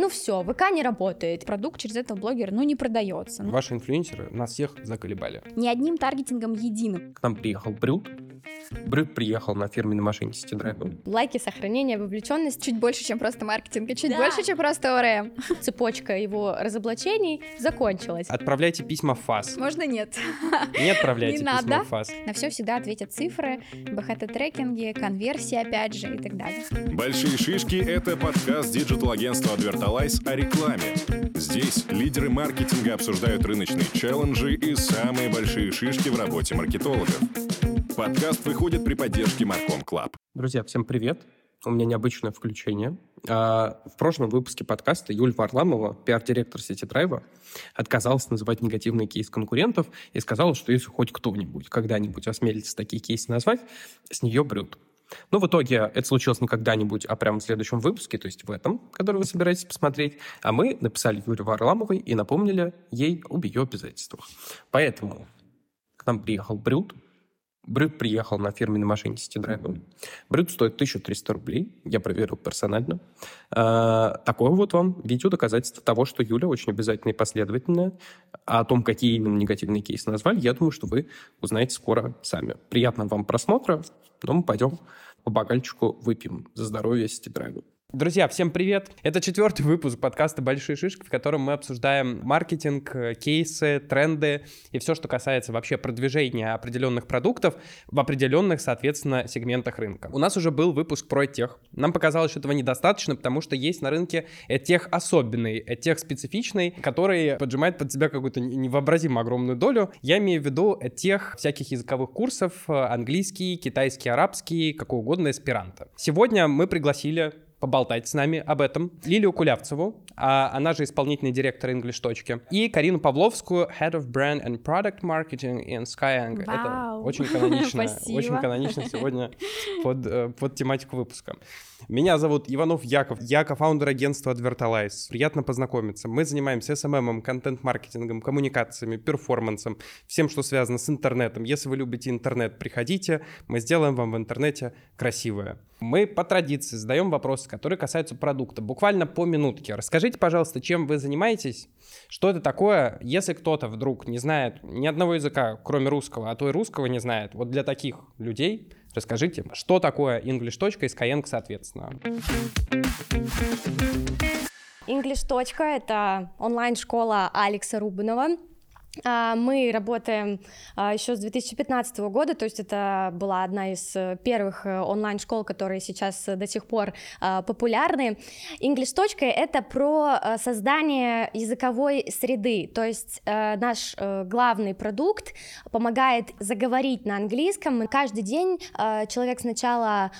ну все, ВК не работает. Продукт через этого блогера, ну, не продается. Ну, Ваши инфлюенсеры нас всех заколебали. не одним таргетингом единым. К нам приехал Брют. Брют приехал на фирменной машине City Drive. Лайки, сохранение, вовлеченность, Чуть больше, чем просто маркетинг, и чуть Да. больше, чем просто ОРМ. цепочка его разоблачений закончилась. Отправляйте письма в ФАС. Можно нет. Не отправляйте Не письма надо. в ФАС. На все всегда ответят цифры, БХТ-трекинги, конверсии, опять же, и так далее. Большие шишки — это подкаст диджитал-агентства Advertalize о рекламе. Здесь лидеры маркетинга обсуждают рыночные челленджи и самые большие шишки в работе маркетологов. Подкаст выходит при поддержке Marcom Club. Друзья, всем привет. У меня необычное включение. А, В прошлом выпуске подкаста Юль Варламова, пиар-директор Ситидрайва, отказалась называть негативный кейс конкурентов и сказала, что если хоть кто-нибудь когда-нибудь осмелится такие кейсы назвать, с нее брют. Но в итоге это случилось не когда-нибудь, а прямо в следующем выпуске, то есть в этом, который вы собираетесь посмотреть. А мы написали Юле Варламовой и напомнили ей об ее обязательствах. Поэтому к нам приехал Брют, Брют приехал на фирменной машине City Drive. Брют стоит 1300 рублей, я проверил персонально. А, Такое вот вам видео доказательство того, что Юля очень обязательная и последовательная. А о том, какие именно негативные кейсы назвали, я думаю, что вы узнаете скоро сами. Приятного вам просмотра, но мы пойдем по бокальчику выпьем за здоровье City Drive. Друзья, всем привет! Это четвертый выпуск подкаста «Большие шишки», в котором мы обсуждаем маркетинг, кейсы, тренды и все, что касается вообще продвижения определенных продуктов в определенных, соответственно, сегментах рынка. У нас уже был выпуск про тех. Нам показалось, что этого недостаточно, потому что есть на рынке тех особенный, тех специфичный, который поджимает под себя какую-то невообразимо огромную долю. Я имею в виду тех всяких языковых курсов, э, английский, китайский, арабский, какой угодно, эсперанто. Сегодня мы пригласили поболтать с нами об этом. Лилию Кулявцеву, а, она же исполнительный директор English точки, и Карину Павловскую, Head of Brand and Product Marketing in Skyeng. Это Вау. очень канонично, очень канонично сегодня под, э, под тематику выпуска. Меня зовут Иванов Яков, я кофаундер агентства Advertalize. Приятно познакомиться. Мы занимаемся SMM, контент-маркетингом, коммуникациями, перформансом, всем, что связано с интернетом. Если вы любите интернет, приходите, мы сделаем вам в интернете красивое. Мы по традиции задаем вопросы, которые касаются продукта, буквально по минутке. Расскажите, пожалуйста, чем вы занимаетесь, что это такое, если кто-то вдруг не знает ни одного языка, кроме русского, а то и русского не знает. Вот для таких людей расскажите, что такое English. и Skyeng, соответственно. English. это онлайн-школа Алекса Рубинова. А, Мы работаем а, еще с 2015 года, то есть это была одна из э, первых э, онлайн-школ, которые сейчас э, до сих пор а, популярны. English. это про создание языковой среды, то есть наш главный продукт помогает заговорить на английском. Каждый день человек сначала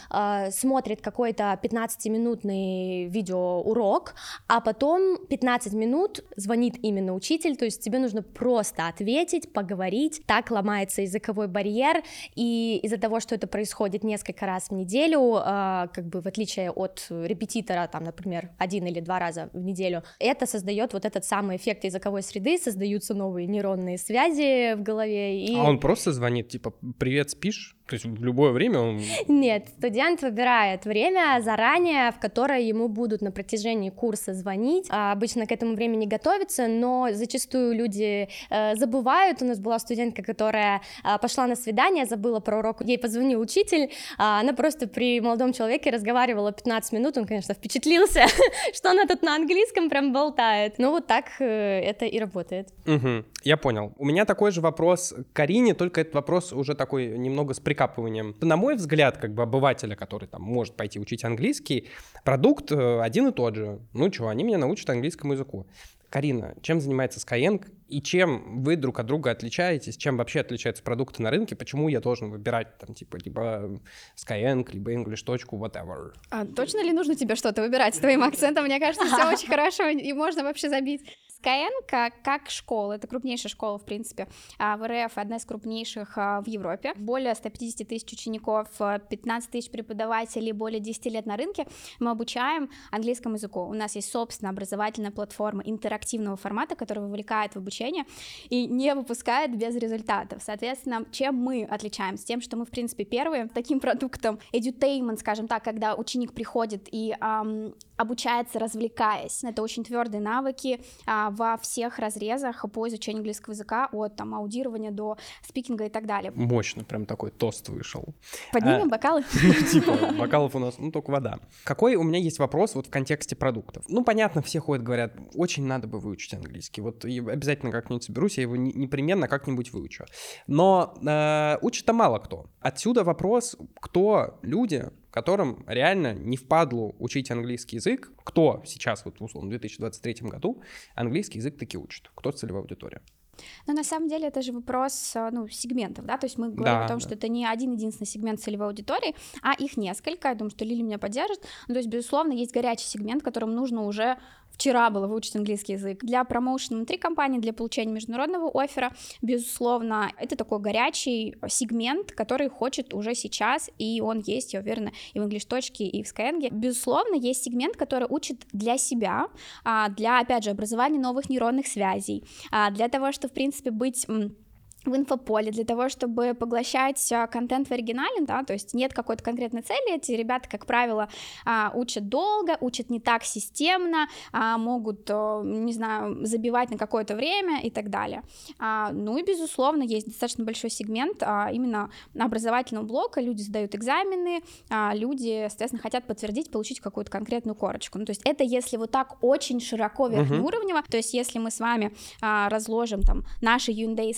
смотрит какой-то 15-минутный видеоурок, а потом 15 минут звонит именно учитель, то есть тебе нужно просто ответить, поговорить. Так ломается языковой барьер, и из-за того, что это происходит несколько раз в неделю, э, как бы в отличие от репетитора, там, например, один или два раза в неделю, это создает вот этот самый эффект языковой среды, создаются новые нейронные связи в голове. И... А он просто звонит, типа, привет, спишь? То есть в любое время он... Нет, студент выбирает время заранее, в которое ему будут на протяжении курса звонить. А, Обычно к этому времени готовятся, но зачастую люди э, забывают. У нас была студентка, которая а, пошла на свидание, забыла про урок, ей позвонил учитель, а она просто при молодом человеке разговаривала 15 минут, он, конечно, впечатлился, что она тут на английском прям болтает. Ну вот так э, это и работает. Мгм, я понял. У меня такой же вопрос к Карине, только этот вопрос уже такой немного с прикапыванием. На мой взгляд, как бы обывателя, который там может пойти учить английский, продукт э, один и тот же. Ну что, они меня научат английскому языку. Карина, чем занимается Skyeng и чем вы друг от друга отличаетесь? Чем вообще отличаются продукты на рынке? Почему я должен выбирать там типа либо Skyeng, либо English. whatever? А точно ли нужно тебе что-то выбирать с твоим акцентом? Мне кажется, все очень хорошо, и можно вообще забить. Skyeng как, школа, это крупнейшая школа, в принципе, а, в РФ, одна из крупнейших а, в Европе. Более 150 тысяч учеников, а, 15 тысяч преподавателей, более 10 лет на рынке. Мы обучаем английскому языку. У нас есть собственная образовательная платформа интерактивного формата, которая вовлекает в обучение и не выпускает без результатов. Соответственно, чем мы отличаемся? Тем, что мы, в принципе, первые таким продуктом edutainment, скажем так, когда ученик приходит и ам, обучается, развлекаясь. Это очень твердые навыки а, во всех разрезах по изучению английского языка, от там аудирования до спикинга и так далее. Мощно, прям такой тост вышел. Поднимем а, бокалы? Типа, бокалов у нас, ну, только вода. Какой у меня есть вопрос вот в контексте продуктов? Ну, понятно, все ходят, говорят, очень надо бы выучить английский. Вот обязательно как-нибудь соберусь, я его непременно как-нибудь выучу. Но э, учит-то мало кто. Отсюда вопрос, кто люди, которым реально не впадлу учить английский язык. Кто сейчас, вот, условно, в 2023 году английский язык таки учит? Кто целевая аудитория? Но на самом деле это же вопрос а, ну, сегментов, да, то есть мы говорим да, о том, да. что это не один единственный сегмент целевой аудитории, а их несколько, я думаю, что Лили меня поддержит, ну, то есть, безусловно, есть горячий сегмент, которым нужно уже вчера было выучить английский язык. Для промоушена внутри компании, для получения международного оффера, безусловно, это такой горячий сегмент, который хочет уже сейчас, и он есть, я уверена, и в English точке, и в Skyeng. Безусловно, есть сегмент, который учит для себя, а, для, опять же, образования новых нейронных связей, а, для того, чтобы, в принципе, быть в инфополе для того, чтобы поглощать а, контент в оригинале, да, то есть нет какой-то конкретной цели, эти ребята, как правило, а, учат долго, учат не так системно, а, могут, не знаю, забивать на какое-то время и так далее. Ну и, безусловно, есть достаточно большой сегмент именно образовательного блока, люди сдают экзамены, люди, соответственно, хотят подтвердить, получить какую-то конкретную корочку. Ну, то есть это если вот так очень широко верхнеуровнево, uh-huh. то есть если мы с вами разложим там наши юнде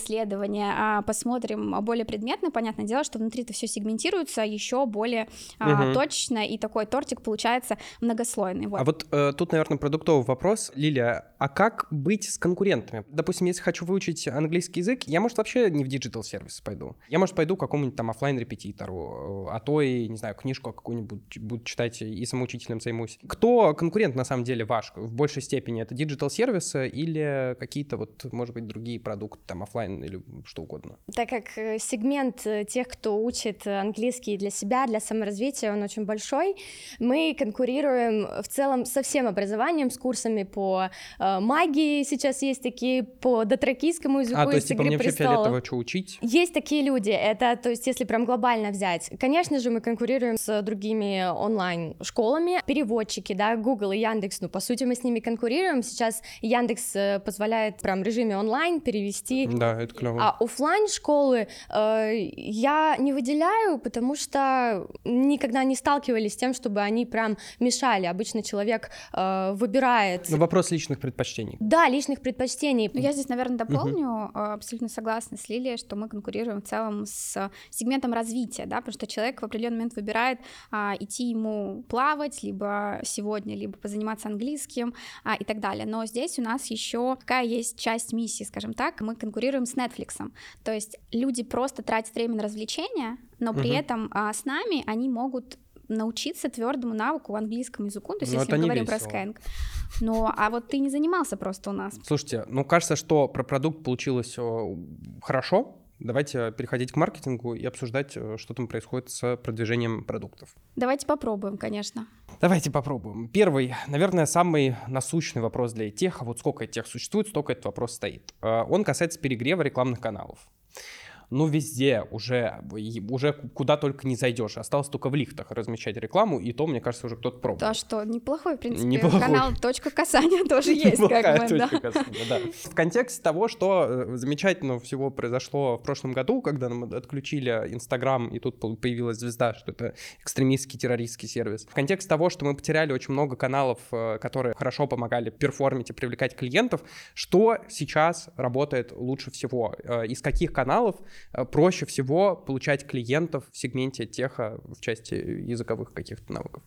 исследования а, посмотрим более предметно, понятное дело, что внутри это все сегментируется еще более а, угу. точно, и такой тортик получается многослойный. Вот. А вот э, тут, наверное, продуктовый вопрос. Лилия, а как быть с конкурентами? Допустим, если хочу выучить английский язык, я, может, вообще не в digital сервис пойду. Я, может, пойду к какому-нибудь там офлайн репетитору а то и, не знаю, книжку какую-нибудь буду читать и самоучителем займусь. Кто конкурент, на самом деле, ваш в большей степени? Это digital сервисы или какие-то вот, может быть, другие продукты, там, офлайн или что угодно. Так как э, сегмент э, тех, кто учит английский для себя, для саморазвития, он очень большой, мы конкурируем в целом со всем образованием, с курсами по э, магии, сейчас есть такие, по дотракийскому языку а, то есть, типа, мне вообще фиолетово что учить? Есть такие люди, это, то есть, если прям глобально взять. Конечно же, мы конкурируем с другими онлайн-школами, переводчики, да, Google и Яндекс, ну, по сути, мы с ними конкурируем. Сейчас Яндекс позволяет прям в режиме онлайн перевести. Да, это клево. А офлайн школы э, я не выделяю, потому что никогда не сталкивались с тем, чтобы они прям мешали. Обычно человек э, выбирает. Но вопрос личных предпочтений. Да, личных предпочтений. Ну, я здесь, наверное, дополню. Угу. Абсолютно согласна с Лилией, что мы конкурируем в целом с сегментом развития, да, потому что человек в определенный момент выбирает а, идти ему плавать, либо сегодня, либо позаниматься английским а, и так далее. Но здесь у нас еще какая есть часть миссии, скажем так, мы конкурируем с Netflix. То есть люди просто тратят время на развлечения, но при угу. этом а, с нами они могут научиться твердому навыку английскому языку, то есть ну, если мы говорим весело. про скэнк. Ну, а вот ты не занимался просто у нас. Слушайте, ну кажется, что про продукт получилось хорошо, Давайте переходить к маркетингу и обсуждать, э, что там происходит с продвижением продуктов. Давайте попробуем, конечно. Давайте попробуем. Первый, наверное, самый насущный вопрос для тех, а вот сколько тех существует, столько этот вопрос стоит. Э, он касается перегрева рекламных каналов ну, везде уже, уже куда только не зайдешь. Осталось только в лифтах размещать рекламу, и то, мне кажется, уже кто-то пробовал. Да что, неплохой, в принципе, неплохой. канал «Точка касания» тоже есть, как бы, да. Касания, да. В контексте того, что э, замечательно всего произошло в прошлом году, когда нам отключили Инстаграм, и тут появилась звезда, что это экстремистский террористский сервис. В контексте того, что мы потеряли очень много каналов, э, которые хорошо помогали перформить и привлекать клиентов, что сейчас работает лучше всего? Э, из каких каналов проще всего получать клиентов в сегменте теха в части языковых каких-то навыков.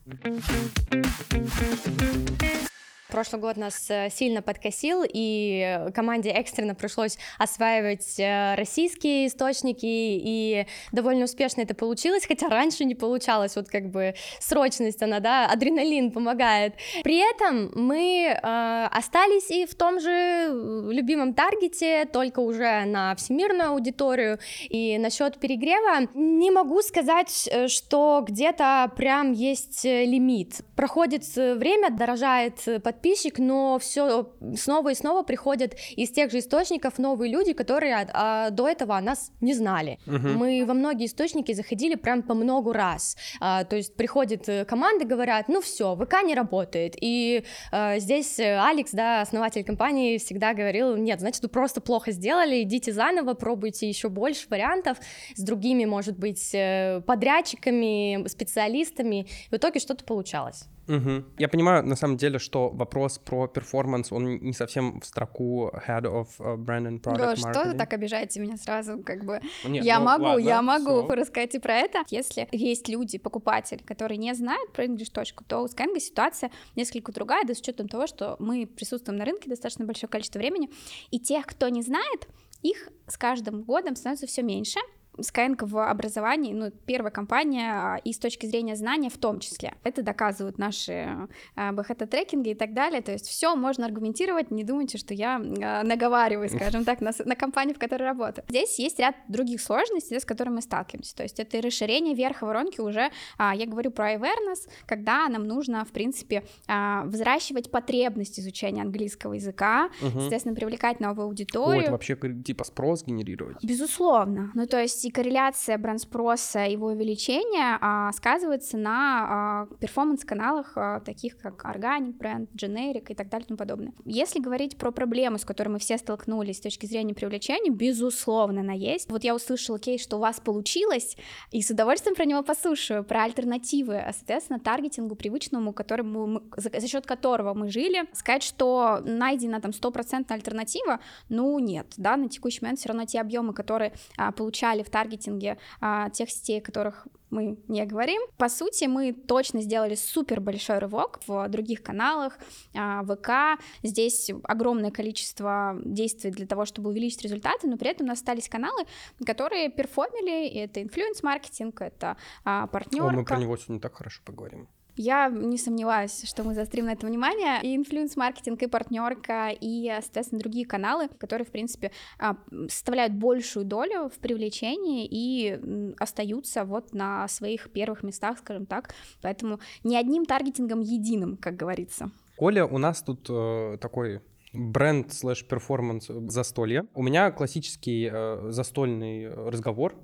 Прошлый год нас э, сильно подкосил, и команде экстренно пришлось осваивать э, российские источники, и довольно успешно это получилось, хотя раньше не получалось, вот как бы срочность она, да, адреналин помогает. При этом мы э, остались и в том же любимом таргете, только уже на всемирную аудиторию, и насчет перегрева не могу сказать, э, что где-то прям есть лимит проходит время, дорожает подписчик, но все снова и снова приходят из тех же источников новые люди, которые а, до этого о нас не знали. Угу. Мы во многие источники заходили прям по много раз. А, то есть приходит команда, говорят, ну все, ВК не работает. И а, здесь Алекс, да, основатель компании, всегда говорил, нет, значит, вы просто плохо сделали, идите заново, пробуйте еще больше вариантов с другими, может быть, э, подрядчиками, специалистами. В итоге что-то получалось. Угу. Я понимаю, на самом деле, что вопрос про перформанс, он не совсем в строку Head of uh, Brand and Product да, что вы так обижаете меня сразу, как бы... Нет, я ну, могу, ладно, я могу все. рассказать и про это. Если есть люди, покупатели, которые не знают про English точку, то у Skyeng ситуация несколько другая, да с учетом того, что мы присутствуем на рынке достаточно большое количество времени, и тех, кто не знает, их с каждым годом становится все меньше, Skyeng в образовании, ну, первая компания а, и с точки зрения знания в том числе. Это доказывают наши а, БХТ-трекинги и так далее, то есть все можно аргументировать, не думайте, что я а, наговариваю, скажем так, на, на компанию, в которой работаю. Здесь есть ряд других сложностей, с которыми мы сталкиваемся, то есть это расширение верха воронки уже, я говорю про awareness, когда нам нужно, в принципе, взращивать потребность изучения английского языка, угу. соответственно, привлекать новую аудиторию. Вот, вообще, типа, спрос генерировать. Безусловно, ну, то есть и корреляция бренд-спроса, его увеличения а, сказывается на а, перформанс-каналах, а, таких как органик бренд, generic и так далее и тому подобное. Если говорить про проблемы, с которыми мы все столкнулись с точки зрения привлечения, безусловно, она есть. Вот я услышала кейс, что у вас получилось, и с удовольствием про него послушаю, про альтернативы, а, соответственно, таргетингу привычному, которому мы, за, за счет которого мы жили. Сказать, что найдена там стопроцентная альтернатива, ну нет, да, на текущий момент все равно те объемы, которые а, получали в таргетинге а, тех сетей, о которых мы не говорим. По сути, мы точно сделали супер большой рывок в других каналах, а, ВК. Здесь огромное количество действий для того, чтобы увеличить результаты, но при этом у нас остались каналы, которые перформили. Это инфлюенс-маркетинг, это партнерка. О, мы про него сегодня так хорошо поговорим. Я не сомневаюсь, что мы заострим на это внимание. И инфлюенс-маркетинг, и партнерка, и, соответственно, другие каналы, которые, в принципе, а, составляют большую долю в привлечении и остаются вот на своих первых местах, скажем так. Поэтому не одним таргетингом единым, как говорится. Коля, у нас тут э, такой бренд slash performance застолье. У меня классический э, застольный разговор.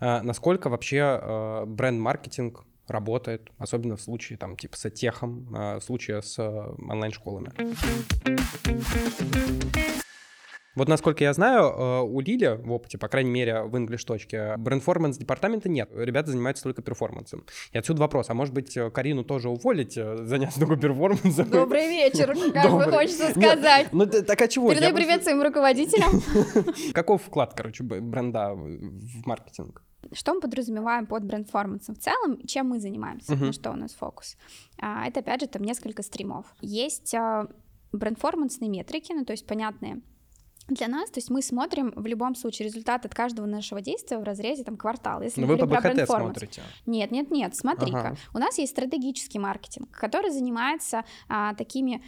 Э, насколько вообще э, бренд-маркетинг работает, особенно в случае там типа с техом, а, в случае с э, онлайн-школами. Вот насколько я знаю, э, у Лили в опыте, по крайней мере, в English точке, brandformance департамента нет. Ребята занимаются только перформансом. И отсюда вопрос, а может быть, э, Карину тоже уволить, заняться только перформансом? Добрый вечер, как бы хочется сказать. ну так а чего? Передай привет своим руководителям. Каков вклад, короче, бренда в маркетинг? Что мы подразумеваем под бренд-формансом в целом, чем мы занимаемся, uh-huh. на что у нас фокус? А, это, опять же, там несколько стримов. Есть а, бренд-формансные метрики, ну, то есть понятные для нас, то есть мы смотрим в любом случае результат от каждого нашего действия в разрезе там квартала. Если Но вы по БХТ смотрите? Нет, нет, нет, смотри-ка. Ага. У нас есть стратегический маркетинг, который занимается а, такими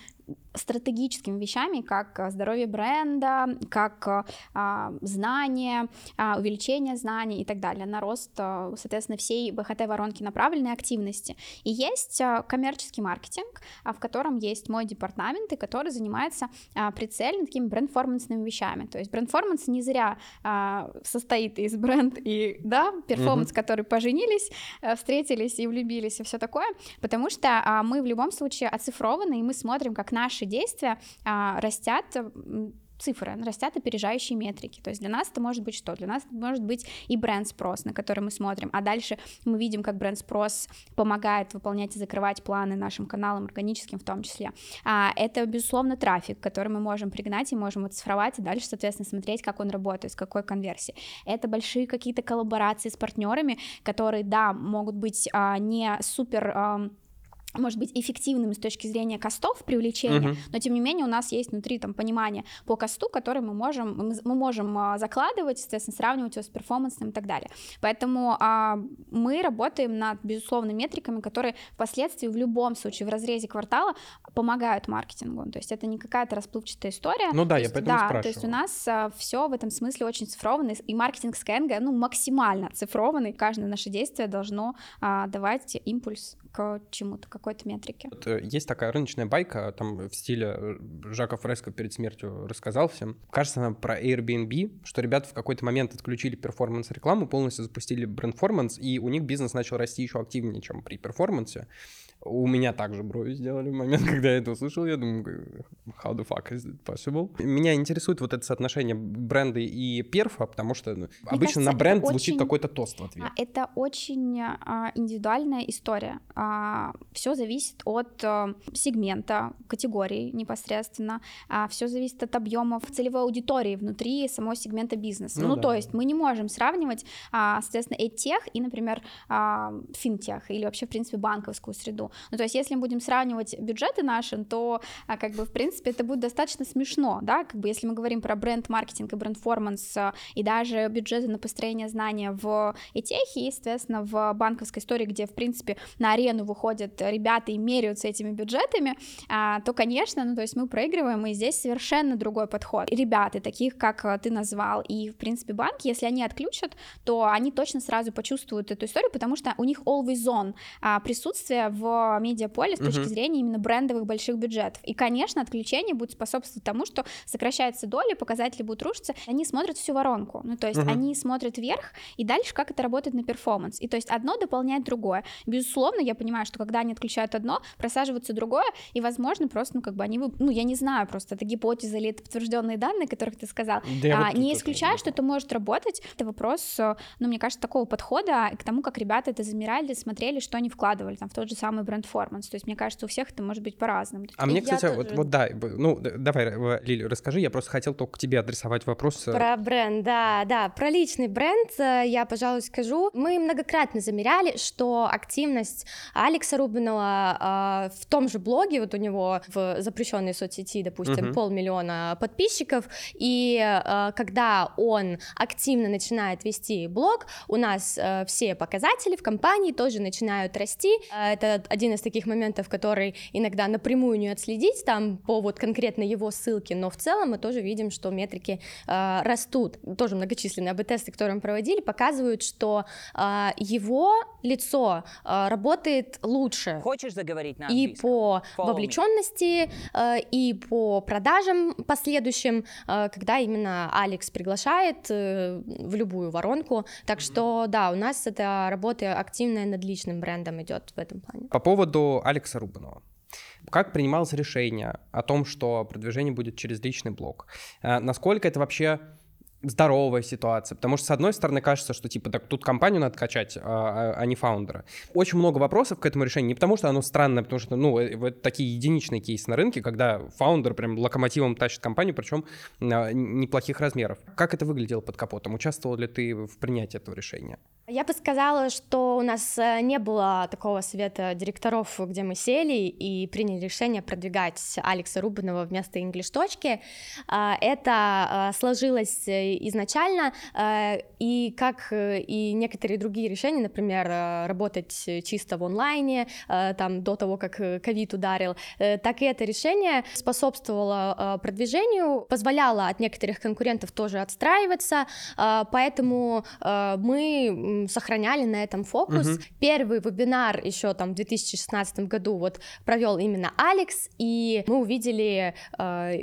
стратегическими вещами, как э, здоровье бренда, как э, а, знание, а, увеличение знаний и так далее, на рост, а, соответственно, всей БХТ-воронки направленной активности. И есть коммерческий маркетинг, а, в котором есть мой департамент, и который занимается а, прицельно такими бренд-формансными вещами. То есть бренд-форманс не зря а, состоит из бренд и, да, перформанс, mm-hmm. которые поженились, встретились и влюбились и все такое, потому что а, мы в любом случае оцифрованы, и мы смотрим, как наши действия а, растят цифры, растят опережающие метрики. То есть для нас это может быть что? Для нас это может быть и бренд-спрос, на который мы смотрим, а дальше мы видим, как бренд-спрос помогает выполнять и закрывать планы нашим каналам, органическим в том числе. А это, безусловно, трафик, который мы можем пригнать и можем оцифровать, и дальше, соответственно, смотреть, как он работает, с какой конверсией. Это большие какие-то коллаборации с партнерами, которые, да, могут быть а, не супер... А, может быть эффективными с точки зрения костов привлечения, uh-huh. но тем не менее у нас есть внутри там понимание по косту, который мы можем мы, можем а, закладывать, естественно, сравнивать его с перформансом и так далее. Поэтому а, мы работаем над безусловно метриками, которые впоследствии в любом случае в разрезе квартала помогают маркетингу. То есть это не какая-то расплывчатая история. Ну да, то я есть, поэтому да, спрашиваю. То есть у нас а, все в этом смысле очень цифровано, и маркетинг Skyeng, ну максимально цифрованный. Каждое наше действие должно а, давать импульс к чему-то, какой-то метрике. Э, есть такая рыночная байка, там в стиле э, Жака Фреско перед смертью рассказал всем. Кажется, она про Airbnb, что ребята в какой-то момент отключили перформанс-рекламу, полностью запустили бренд-форманс, и у них бизнес начал расти еще активнее, чем при перформансе. У меня также брови сделали в момент, когда я это услышал. Я думаю, how the fuck is it possible? Меня интересует вот это соотношение бренда и перфа, потому что ну, обычно кажется, на бренд звучит очень- какой-то тост в ответ. А, Это очень а, индивидуальная история. Все зависит от а, сегмента, категории непосредственно. Все зависит от объемов целевой аудитории внутри самого сегмента бизнеса. Ну Ну, да. то есть мы не можем сравнивать, а, соответственно, EdTech и, например, а, финтех или вообще, в принципе, банковскую среду. Ну, то есть если мы будем сравнивать бюджеты наши, то, а, как бы, в принципе, это будет достаточно смешно, да, как бы, если мы говорим про бренд-маркетинг и бренд-форманс, а, и даже бюджеты на построение знания в ETH, и, соответственно, в банковской истории, где, в принципе, на арену выходят ребята и меряются этими бюджетами, а, то, конечно, ну, то есть мы проигрываем, и здесь совершенно другой подход. И ребята, таких, как ты назвал, и, в принципе, банки, если они отключат, то они точно сразу почувствуют эту историю, потому что у них always on присутствие в медиаполе с точки зрения именно брендовых больших бюджетов. И, конечно, отключение будет способствовать тому, что сокращается доля, показатели будут рушиться, они смотрят всю воронку, ну, то есть они смотрят вверх, и дальше как это работает на перформанс. И то есть одно дополняет другое. Безусловно, я понимаю, что когда они отключают одно, просаживается другое, и, возможно, просто, ну, как бы они, ну, я не знаю, просто это гипотеза или это подтвержденные данные, которых ты сказал. Да А, вот не исключаю, что это может работать. Это вопрос, э, ну, мне кажется, такого подхода к тому, как ребята это замеряли, смотрели, что они вкладывали там в тот же самый бренд-форманс. То есть, мне кажется, у всех это может быть по-разному. А мне, Я кстати, вот, тоже- вот да, б- ну, давай, э, Лили, расскажи, я просто хотел только к тебе адресовать вопрос. э, Про бренд, да, да, про личный бренд э, я, пожалуй, скажу. Мы многократно замеряли, что активность Алекса Рубинова э, в том же блоге, вот у него в запрещенной соцсети, допустим, Мгм. полмиллиона подписчиков, и э, когда он активно начинает вести блог, у нас э, все показатели в компании тоже начинают расти. Это один из таких моментов, который иногда напрямую не отследить там по вот конкретно его ссылке, но в целом мы тоже видим, что метрики э, растут. Тоже многочисленные АБ-тесты, которые мы проводили, показывают, что э, его лицо э, работает лучше Хочешь заговорить на и английском? по Follow вовлеченности, э, и по продажам последующим, э, когда именно Алекс приглашает э, в любую воронку. Так что да, у нас эта работа активная над личным брендом идет в этом плане. По поводу Алекса Рубанова. Как принималось решение о том, что продвижение будет через личный блог? Э, Насколько это вообще здоровая ситуация? Потому что, с одной стороны, кажется, что, типа, так тут компанию надо качать, а, а- а не фаундера. Очень много вопросов к этому решению. Не потому, что оно странное, потому что, ну, э, вот такие единичные кейсы на рынке, когда фаундер прям локомотивом тащит компанию, причем а, неплохих размеров. Как это выглядело под капотом? Участвовал ли ты в принятии этого решения? Я бы сказала, что у нас э, не было такого совета директоров, где мы сели и приняли решение продвигать Алекса Рубинова вместо инглиш-точки. А, Это сложилось э, изначально, э, и как э, и некоторые другие решения, например, э, работать чисто в онлайне, там, до того, как ковид ударил, так и это решение способствовало продвижению, позволяло от некоторых конкурентов тоже отстраиваться, поэтому мы сохраняли на этом фокус. Мгм. Первый вебинар еще там в 2016 году вот провел именно Алекс, и мы увидели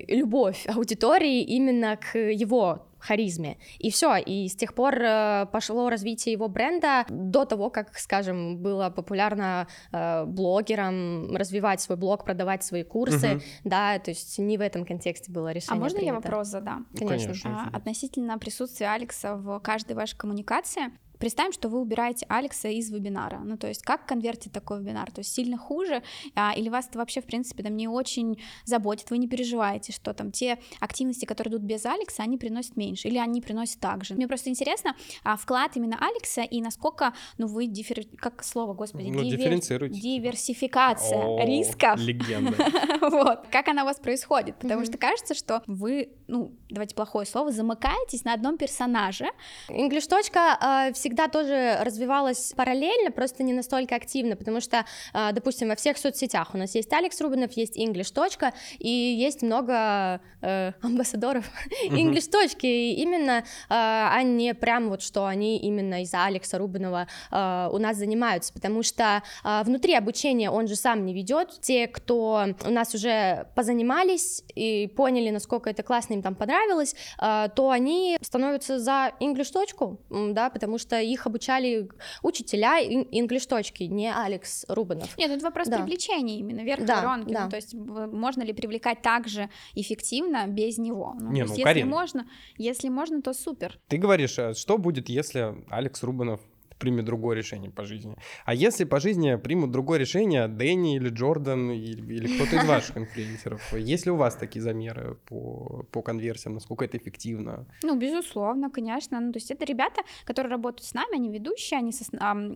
любовь аудитории именно к его харизме. И все, и с тех пор э, пошло развитие его бренда до того, как, скажем, было популярно э, блогерам развивать свой блог, продавать свои курсы, Мгм. да, то есть не в этом контексте было А решение можно я принято. вопрос задам? Конечно. конечно. А, относительно присутствия Алекса в каждой вашей коммуникации. Представим, что вы убираете Алекса из вебинара. Ну, то есть, как конвертить такой вебинар? То есть, сильно хуже? А, или вас это вообще, в принципе, там не очень заботит? Вы не переживаете, что там те активности, которые идут без Алекса, они приносят меньше? Или они приносят так же? Мне просто интересно, а, вклад именно Алекса и насколько, ну, вы диффер... Как слово, господи? Ну, дивер-. Диверсификация О, рисков. Легенда. Вот. Как она у вас происходит? Потому что кажется, что вы, ну, давайте плохое слово, замыкаетесь на одном персонаже. Инглиш точка э, всегда тоже развивалась параллельно, просто не настолько активно, потому что, э, допустим, во всех соцсетях у нас есть Алекс Рубинов, есть English. Точка, и есть много э, амбассадоров English. Точки, и именно, э, а не прям вот, что они именно из-за Алекса Рубинова э, у нас занимаются, потому что э, внутри обучения он же сам не ведет. Те, кто у нас уже позанимались и поняли, насколько это классно им там понравилось, э, то они становятся за English точку, да, потому что их обучали учителя English точки, не Алекс Рубинов. Нет, это вопрос да. привлечения именно вверх да, воронки. Да. Ну, то есть можно ли привлекать так же эффективно без него? Ну, не, ну, если Карин. можно, если можно, то супер. Ты говоришь, а что будет, если Алекс Рубинов примет другое решение по жизни. А если по жизни примут другое решение Дэнни или Джордан или, или кто-то из ваших инфлюенсеров, есть ли у вас такие замеры по, по конверсиям, насколько это эффективно? Ну, безусловно, конечно. Ну, то есть это ребята, которые работают с нами, они ведущие, они, со,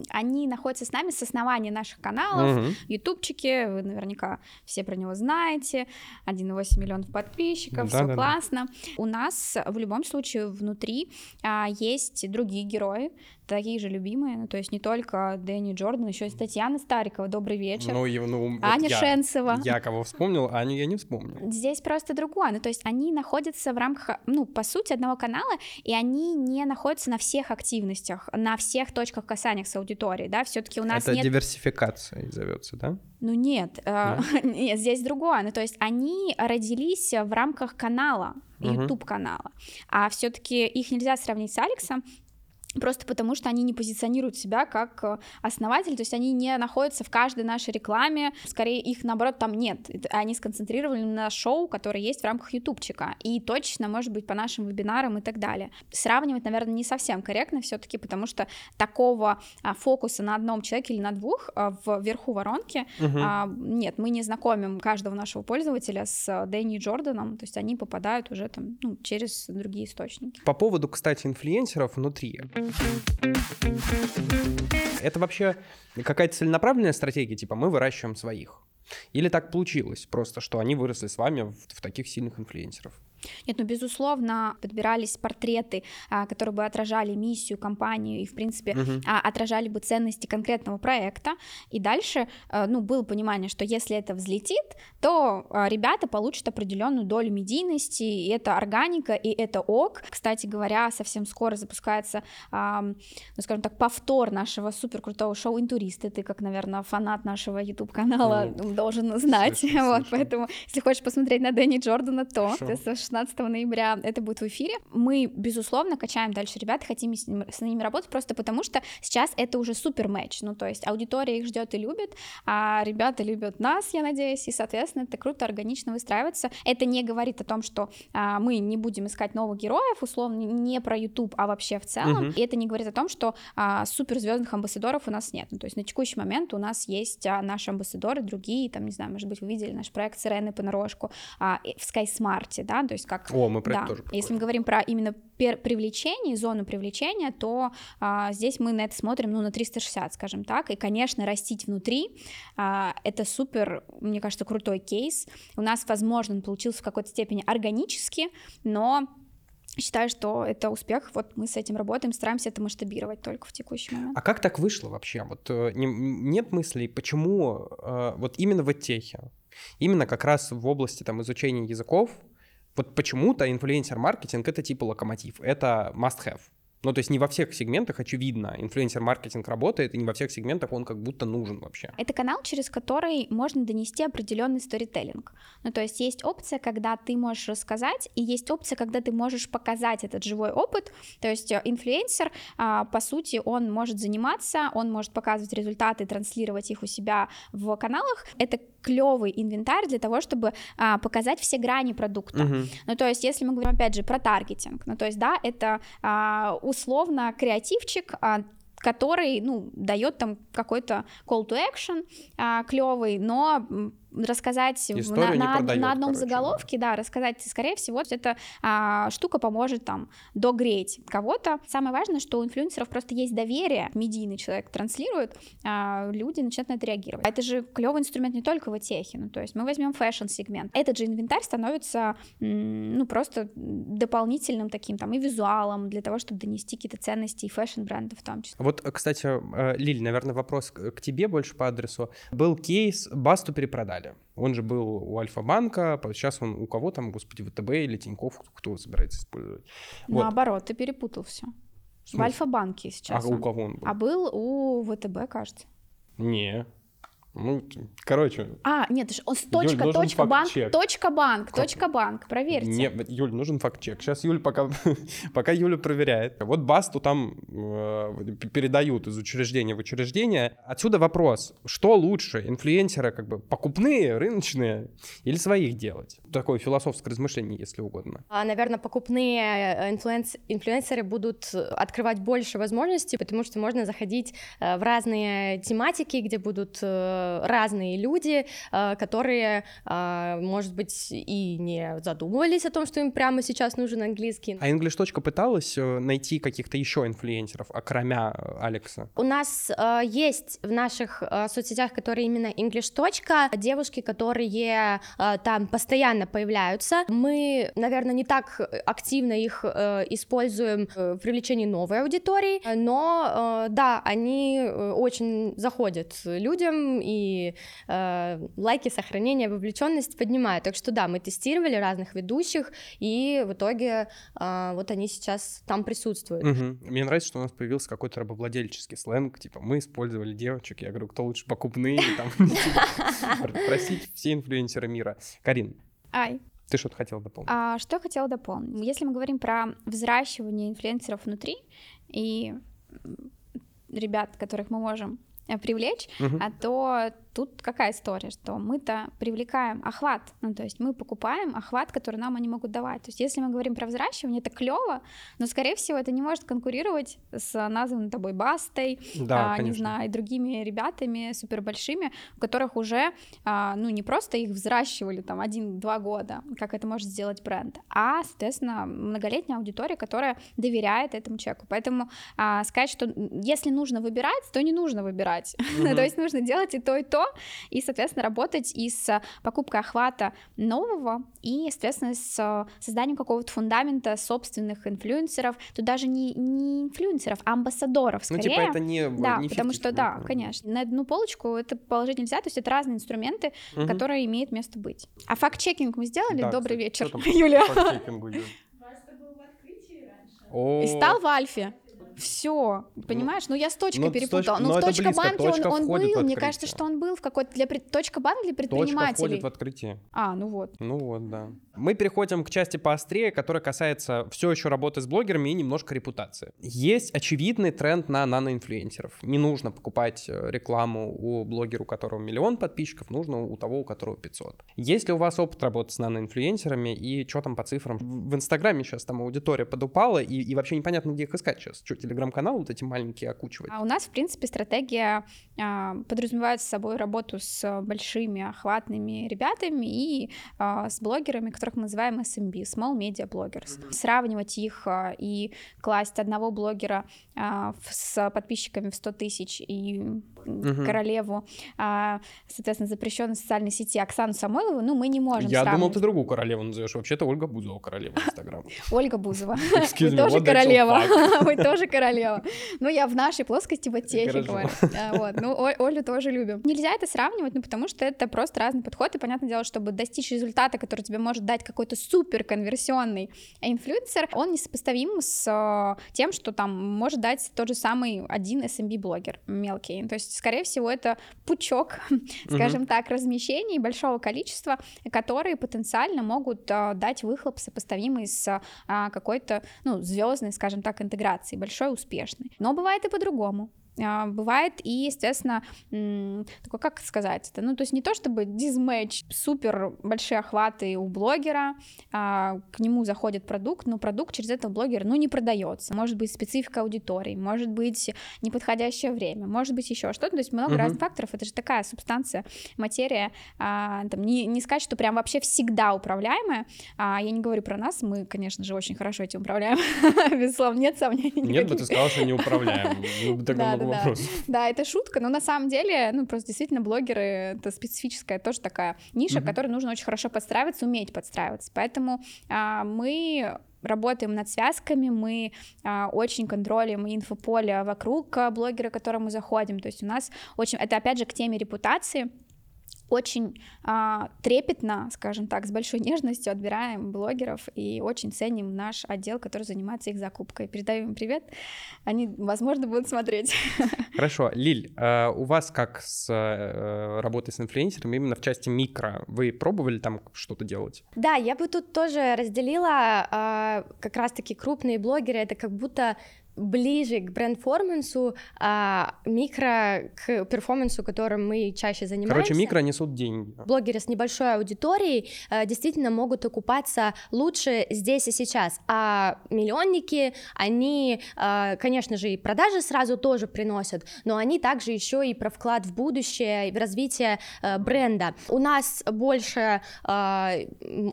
они находятся с нами с основания наших каналов, угу. ютубчики, вы наверняка все про него знаете, 1,8 миллионов подписчиков, да, все да, классно. Да. У нас в любом случае внутри а, есть другие герои, такие же любимые, ну, то есть не только Дэнни Джордан, еще и Татьяна Старикова, добрый вечер, ну, и, ну, Аня вот я, Шенцева. Я кого вспомнил, Аню я не вспомнил. Здесь просто другое, ну, то есть они находятся в рамках, ну, по сути, одного канала, и они не находятся на всех активностях, на всех точках касания с аудиторией, да, все-таки у нас Это нет... диверсификация зовется, да? Ну нет, э, нет, здесь другое, ну, то есть они родились в рамках канала, YouTube канала, а все-таки их нельзя сравнить с Алексом, Просто потому, что они не позиционируют себя как э, основатель, то есть они не находятся в каждой нашей рекламе, скорее их, наоборот, там нет. Они сконцентрированы на шоу, которое есть в рамках ютубчика, и точно, может быть, по нашим вебинарам и так далее. Сравнивать, наверное, не совсем корректно все таки потому что такого а, фокуса на одном человеке или на двух а, вверху воронки угу. нет, мы не знакомим каждого нашего пользователя с Дэнни Джорданом, то есть они попадают уже там ну, через другие источники. По поводу, кстати, инфлюенсеров внутри. Это вообще какая-то целенаправленная стратегия, типа мы выращиваем своих? Или так получилось просто, что они выросли с вами в, в таких сильных инфлюенсеров? Нет, ну, безусловно, подбирались портреты, а, которые бы отражали миссию компании и, в принципе, угу. отражали бы ценности конкретного проекта. И дальше, а, ну, было понимание, что если это взлетит, то ребята получат определенную долю медийности, и это органика, и это ок. Кстати говоря, совсем скоро запускается, ну, скажем так, повтор нашего супер крутого шоу «Интуристы». Ты, как, наверное, фанат нашего YouTube-канала, ну, должен знать. Слышно, вот, слышно. поэтому, если хочешь посмотреть на Дэнни Джордана, то Хорошо. ты 16 ноября это будет в эфире. Мы, безусловно, качаем дальше ребят, хотим с, ним, с ними работать просто потому, что сейчас это уже супер матч. Ну, то есть аудитория их ждет и любит, а ребята любят нас, я надеюсь, и, соответственно, это круто, органично выстраивается. Это не говорит о том, что а, мы не будем искать новых героев, условно, не про YouTube, а вообще в целом. Uh-huh. И это не говорит о том, что а, суперзвездных амбассадоров у нас нет. Ну, то есть на текущий момент у нас есть а, наши амбассадоры, другие, там, не знаю, может быть, вы видели наш проект Сирены понарошку а, в SkySmart, да, то есть как... О, мы про да. это тоже Если мы говорим про именно привлечение, зону привлечения, то а, здесь мы на это смотрим, ну, на 360, скажем так, и, конечно, растить внутри, а, это супер, мне кажется, крутой кейс. У нас, возможно, он получился в какой-то степени органически, но Считаю, что это успех. Вот мы с этим работаем, стараемся это масштабировать только в текущий момент. А как так вышло вообще? Вот э, не, нет мыслей, почему э, вот именно в техе, именно как раз в области там изучения языков, вот почему-то инфлюенсер-маркетинг — это типа локомотив, это must-have. Ну, то есть не во всех сегментах, очевидно, инфлюенсер-маркетинг работает, и не во всех сегментах он как будто нужен вообще. Это канал, через который можно донести определенный сторителлинг. Ну, то есть есть опция, когда ты можешь рассказать, и есть опция, когда ты можешь показать этот живой опыт. То есть э, инфлюенсер, а, по сути, он может заниматься, он может показывать результаты, транслировать их у себя в каналах. Это клевый инвентарь для того, чтобы а, показать все грани продукта. Uh-huh. Ну, то есть, если мы говорим, опять же, про таргетинг, ну, то есть, да, это а, условно креативчик, а, который, ну, дает там какой-то call to action а, клевый, но рассказать Историю на, на, продает, на одном короче, заголовке, да. рассказать, скорее всего, эта а, штука поможет там догреть кого-то. Самое важное, что у инфлюенсеров просто есть доверие, медийный человек транслирует, а люди начинают на это реагировать. Это же клевый инструмент не только в техе, ну то есть мы возьмем fashion-сегмент. Этот же инвентарь становится, ну просто дополнительным таким там и визуалом для того, чтобы донести какие-то ценности и fashion-бренда в том числе. Вот, кстати, э, Лиль, наверное, вопрос к тебе больше по адресу. Был кейс, Басту перепродали. Он же был у Альфа-банка, сейчас он у кого там, господи, ВТБ или Тинькофф, кто собирается использовать? Вот. Наоборот, ты перепутал все. В Альфа-банке сейчас. А он. у кого он был? А был у ВТБ, кажется. Не, ну, короче. А, нет, он с точка, Юль, точка, банк, точка, банк, как? точка, банк, проверьте. Нет, Юль, нужен факт-чек. Сейчас Юль пока, пока Юля проверяет. Вот Басту там э, передают из учреждения в учреждение. Отсюда вопрос, что лучше, инфлюенсеры как бы покупные, рыночные или своих делать? Такое философское размышление, если угодно. А, наверное, покупные э, инфлюенс... инфлюенсеры будут открывать больше возможностей, потому что можно заходить э, в разные тематики, где будут разные люди, э, которые, э, может быть, и не задумывались о том, что им прямо сейчас нужен английский. А English. пыталась э, найти каких-то еще инфлюенсеров, окромя Алекса? У нас есть в наших соцсетях, которые именно English. девушки, которые там постоянно появляются. Мы, наверное, не так активно их используем в привлечении новой аудитории, но да, они очень заходят людям, и э, лайки, сохранение, вовлеченность поднимают. Так что да, мы тестировали разных ведущих, и в итоге э, вот они сейчас там присутствуют. Угу. Мне нравится, что у нас появился какой-то рабовладельческий сленг, типа мы использовали девочек, я говорю, кто лучше покупные, там, просить все инфлюенсеры мира. Карин. Ай. Ты что-то хотела дополнить? А, что я хотела дополнить? Если мы говорим про взращивание инфлюенсеров внутри и ребят, которых мы можем привлечь, угу. а то тут какая история, что мы-то привлекаем охват, ну то есть мы покупаем охват, который нам они могут давать. То есть если мы говорим про взращивание, это клево, но скорее всего это не может конкурировать с названной тобой Бастой, да, а, не знаю, и другими ребятами супер большими, у которых уже, а, ну не просто их взращивали там один-два года, как это может сделать бренд, а соответственно многолетняя аудитория, которая доверяет этому человеку. Поэтому а, сказать, что если нужно выбирать, то не нужно выбирать, mm-hmm. то есть нужно делать и то и то, и, соответственно, работать и с покупкой охвата нового, и, соответственно, с созданием какого-то фундамента собственных инфлюенсеров, тут даже не, не инфлюенсеров, а амбассадоров, скорее. Ну, типа это не Да, не потому что, да, конечно, на одну полочку это положить нельзя, то есть это разные инструменты, угу. которые имеют место быть. А факт-чекинг мы сделали? Да, Добрый кстати, вечер, Юля. И стал в Альфе. Все, понимаешь? Ну, я с точкой ну, перепутала. Но в точка банке он, он был, мне кажется, что он был в какой-то для точка банк для предпринимателей. Точка входит в открытие. А, ну вот. Ну вот, да. Мы переходим к части поострее, которая касается все еще работы с блогерами и немножко репутации. Есть очевидный тренд на наноинфлюенсеров. Не нужно покупать э, рекламу у блогера, у которого миллион подписчиков, нужно у того, у которого 500. Есть ли у вас опыт работы с наноинфлюенсерами и что там по цифрам? В Инстаграме сейчас там аудитория подупала, и, и вообще непонятно, где их искать сейчас. Что, телеграм-канал вот эти маленькие окучивать? А у нас, в принципе, стратегия а, подразумевает с собой работу с большими охватными ребятами и а, с блогерами, которых мы называем SMB, Small Media Bloggers. Mm-hmm. Сравнивать их а, и класть одного блогера в, с подписчиками в 100 тысяч и mm-hmm. королеву, а, соответственно, запрещенной социальной сети Оксану Самойлову, ну, мы не можем Я сравнивать. думал, ты другую королеву назовешь. Вообще-то Ольга Бузова королева Инстаграма. Ольга Бузова. Вы тоже королева. Вы тоже королева. Ну, я в нашей плоскости в техе говорю. Вот. Ну, Олю тоже любим. Нельзя это сравнивать, ну, потому что это просто разный подход, и понятное дело, чтобы достичь результата, который тебе может дать какой-то супер конверсионный инфлюенсер, он несопоставим с э, тем, что там может дать тот же самый один SMB-блогер мелкий. То есть, скорее всего, это пучок, скажем так, размещений большого количества, которые потенциально могут э, дать выхлоп сопоставимый с э, какой-то, ну, звездной, скажем так, интеграцией, большой, успешной. Но бывает и по-другому. А, бывает и, естественно, такой, как сказать это, ну, то есть не то чтобы дизмэч, супер большие охваты у блогера, а, к нему заходит продукт, но продукт через этого блогера, ну, не продается. Может быть, специфика аудитории, может быть, неподходящее время, может быть, еще что-то, то есть много uh-huh. разных факторов, это же такая субстанция, материя, а, там, не, не сказать, что прям вообще всегда управляемая, я не говорю про нас, мы, конечно же, очень хорошо этим управляем, безусловно, нет сомнений. Нет бы ты сказал, что не управляем, тогда вопросов. Да, это шутка, но на самом деле, ну, просто действительно блогеры — это специфическая тоже такая ниша, в которой нужно очень хорошо подстраиваться, уметь подстраиваться, поэтому а, мы работаем над связками, мы а, очень контролируем инфополе вокруг блогера, к которому заходим. То есть у нас очень, это опять же к теме репутации, очень а, трепетно, скажем так, с большой нежностью отбираем блогеров и очень ценим наш отдел, который занимается их закупкой. Передаем им привет, они, возможно, будут смотреть. Хорошо, Лиль, а у вас как с а, работой с инфлюенсерами именно в части микро? Вы пробовали там что-то делать? Да, я бы тут тоже разделила а, как раз-таки крупные блогеры, это как будто ближе к бренд-формансу, а микро к перформансу, которым мы чаще занимаемся. Короче, микро несут деньги. Блогеры с небольшой аудиторией а, действительно могут окупаться лучше здесь и сейчас, а миллионники, они, а, конечно же, и продажи сразу тоже приносят, но они также еще и про вклад в будущее, в развитие а, бренда. У нас больше а,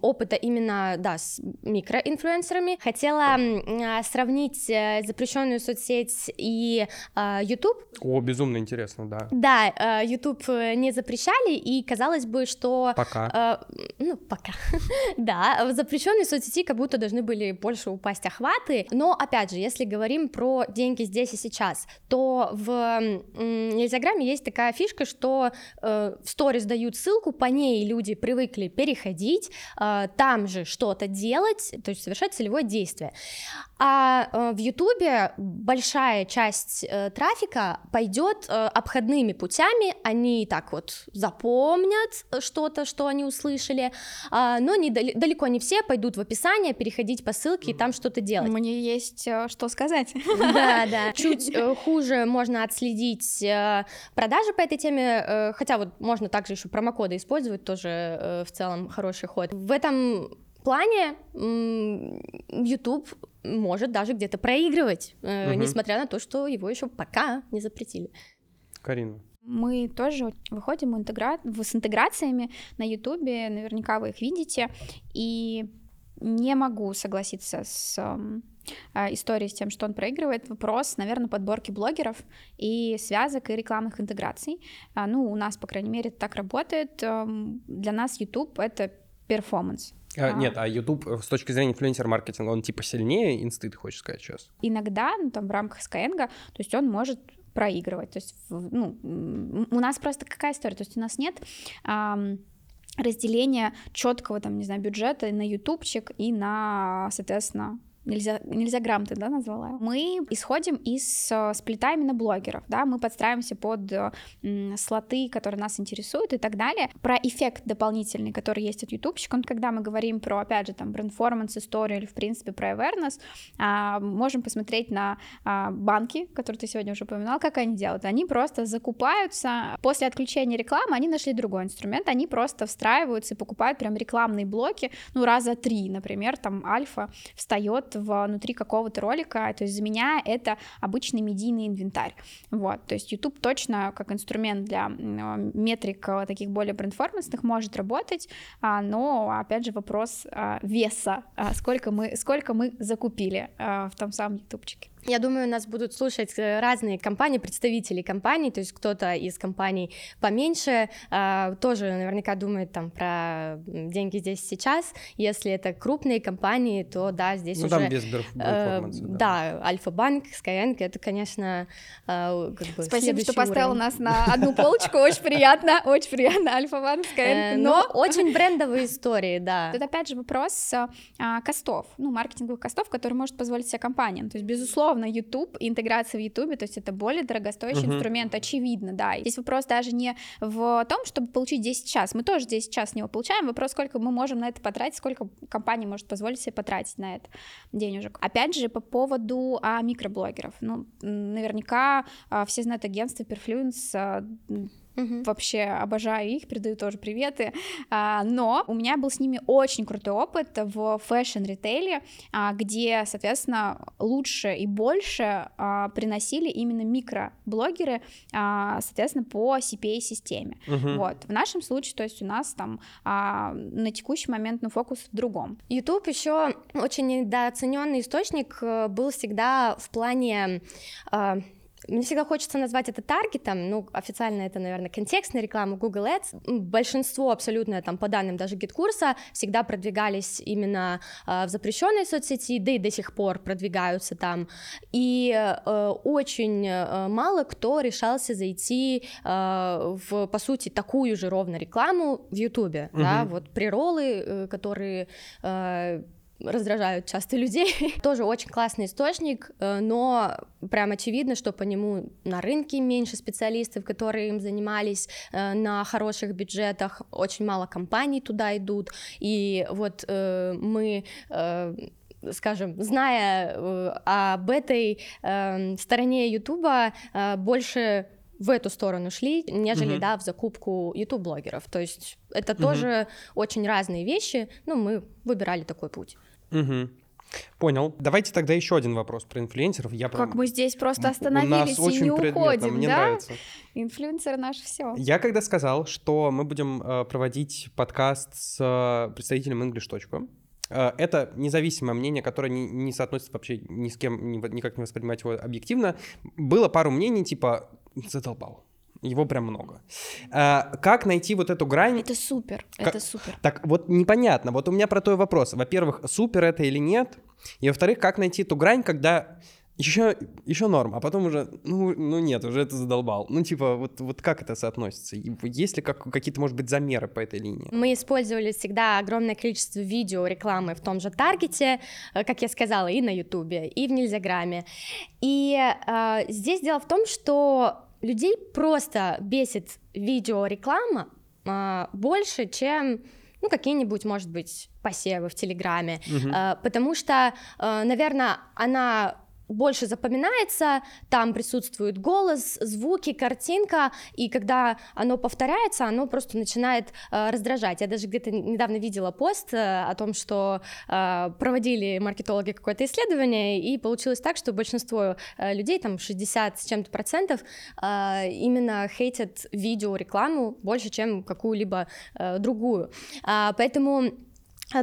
опыта именно, да, с микроинфлюенсерами. Хотела а, сравнить запрещенные запрещенную соцсеть и э, YouTube. О, безумно интересно, да. Да, э, YouTube не запрещали, и казалось бы, что... Пока. Э, ну, пока. да, в запрещенной соцсети как будто должны были больше упасть охваты, но, опять же, если говорим про деньги здесь и сейчас, то в Инстаграме есть такая фишка, что э, в сторис дают ссылку, по ней люди привыкли переходить, э, там же что-то делать, то есть совершать целевое действие. А э, в Ютубе большая часть э, трафика пойдет э, обходными путями, они так вот запомнят что-то, что они услышали, э, но не, далеко не все пойдут в описание, переходить по ссылке и там что-то делать. Мне есть э, что сказать. Да, да. Чуть э, хуже можно отследить э, продажи по этой теме, э, хотя вот можно также еще промокоды использовать, тоже э, в целом хороший ход. В этом плане YouTube может даже где-то проигрывать, угу. несмотря на то, что его еще пока не запретили. Карина. Мы тоже выходим интегра... с интеграциями на Ютубе, наверняка вы их видите, и не могу согласиться с э, историей с тем, что он проигрывает. Вопрос, наверное, подборки блогеров и связок и рекламных интеграций. А, ну, у нас, по крайней мере, так работает. Эм, для нас YouTube — это перформанс. А, Нет, а YouTube э, с точки зрения инфлюенсер-маркетинга, он типа сильнее инсты, ты хочешь сказать сейчас? Иногда, ну, там, в рамках Skyeng, то есть он может проигрывать. То есть, ну, у нас просто какая история? То есть у нас нет ам, разделения четкого, там, не знаю, бюджета на ютубчик и на, соответственно, нельзя, нельзя грамоты, да, назвала. Мы исходим из э, сплита именно блогеров, да, мы подстраиваемся под э, слоты, которые нас интересуют и так далее. Про эффект дополнительный, который есть от ютубчика, когда мы говорим про, опять же, там, брендформанс историю или, в принципе, про awareness, а, можем посмотреть на а, банки, которые ты сегодня уже упоминал, как они делают. Они просто закупаются, после отключения рекламы они нашли другой инструмент, они просто встраиваются и покупают прям рекламные блоки, ну, раза три, например, там, Альфа встает внутри какого-то ролика, то есть за меня это обычный медийный инвентарь, вот, то есть YouTube точно как инструмент для метрик э, таких более брендформансных может работать, а, но, опять же, вопрос а, веса, а, сколько мы, сколько мы закупили в том самом ютубчике. Я думаю, нас будут слушать э, разные компании, представители компаний, то есть кто-то из компаний поменьше э, тоже наверняка думает там про деньги здесь сейчас. Если это крупные компании, то да, здесь ну, уже... там без э, да. да, Альфа-банк, Skyeng, это, конечно, э, как бы Спасибо, что поставил нас на одну полочку, очень приятно, очень приятно, Альфа-банк, Skyeng, э, но... Очень брендовые истории, да. Тут опять же вопрос а, костов, ну, маркетинговых костов, которые может позволить себе компания. То есть, безусловно, безусловно, YouTube, интеграция в YouTube, то есть это более дорогостоящий uh-huh. инструмент, очевидно, да. Здесь вопрос даже не в том, чтобы получить 10 час, мы тоже 10 час с него получаем, вопрос, сколько мы можем на это потратить, сколько компания может позволить себе потратить на это денежек. Опять же, по поводу а, микроблогеров, ну, наверняка а, все знают агентство Perfluence, а, Угу. Вообще обожаю их, передаю тоже приветы. А, но у меня был с ними очень крутой опыт в fashion-ритейле, а, где, соответственно, лучше и больше а, приносили именно микроблогеры, а, соответственно, по CPA-системе. Угу. Вот. В нашем случае, то есть у нас там а, на текущий момент ну, фокус в другом. YouTube еще очень недооцененный источник э, был всегда в плане э, мне всегда хочется назвать это таргетом, ну, официально это, наверное, контекстная реклама Google Ads. Большинство абсолютно, там, по данным даже GetCourse-а, всегда продвигались именно э, в запрещенной соцсети, да и до сих пор продвигаются там. И э, очень э, мало кто решался зайти э, в, по сути, такую же ровно рекламу в Ютубе, угу. да, вот приролы, э, которые э, раздражают часто людей. Тоже очень классный источник, э, но прям очевидно, что по нему на рынке меньше специалистов, которые им занимались э, на хороших бюджетах, очень мало компаний туда идут, и вот э, мы скажем, зная об этой стороне Ютуба, больше в эту сторону шли, нежели, угу. да, в закупку YouTube-блогеров. То есть это угу. тоже очень разные вещи, но мы выбирали такой путь. Угу. Понял. Давайте тогда еще один вопрос про инфлюенсеров. Я прям... Как мы здесь просто остановились и не уходим, Мне да? нравится. Инфлюенсер наш все. Я когда сказал, что мы будем э, проводить подкаст с э, представителем English. Э, это независимое мнение, которое не, не соотносится вообще ни с кем, ни, никак не воспринимать его объективно. Было пару мнений, типа, задолбал его прям много. А, как найти вот эту грань? Это супер, как... это супер. Так вот непонятно, вот у меня про то вопрос. Во-первых, супер это или нет? И во-вторых, как найти эту грань, когда еще, еще норм, а потом уже, ну, ну нет, уже это задолбал. Ну, типа, вот, вот как это соотносится? Есть ли как, какие-то, может быть, замеры по этой линии? Мы использовали всегда огромное количество видео рекламы в том же Таргете, э, как я сказала, и на Ютубе, и в Нельзяграме. И э, здесь дело в том, что людей просто бесит видеореклама а, больше, чем ну, какие-нибудь, может быть, посевы в Телеграме, угу. а, потому что, а, наверное, она больше запоминается, там присутствует голос, звуки, картинка, и когда оно повторяется, оно просто начинает э, раздражать. Я даже где-то недавно видела пост э, о том, что э, проводили маркетологи какое-то исследование, и получилось так, что большинство э, людей, там 60 с чем-то процентов, э, именно хейтят видеорекламу больше, чем какую-либо э, другую. Э, поэтому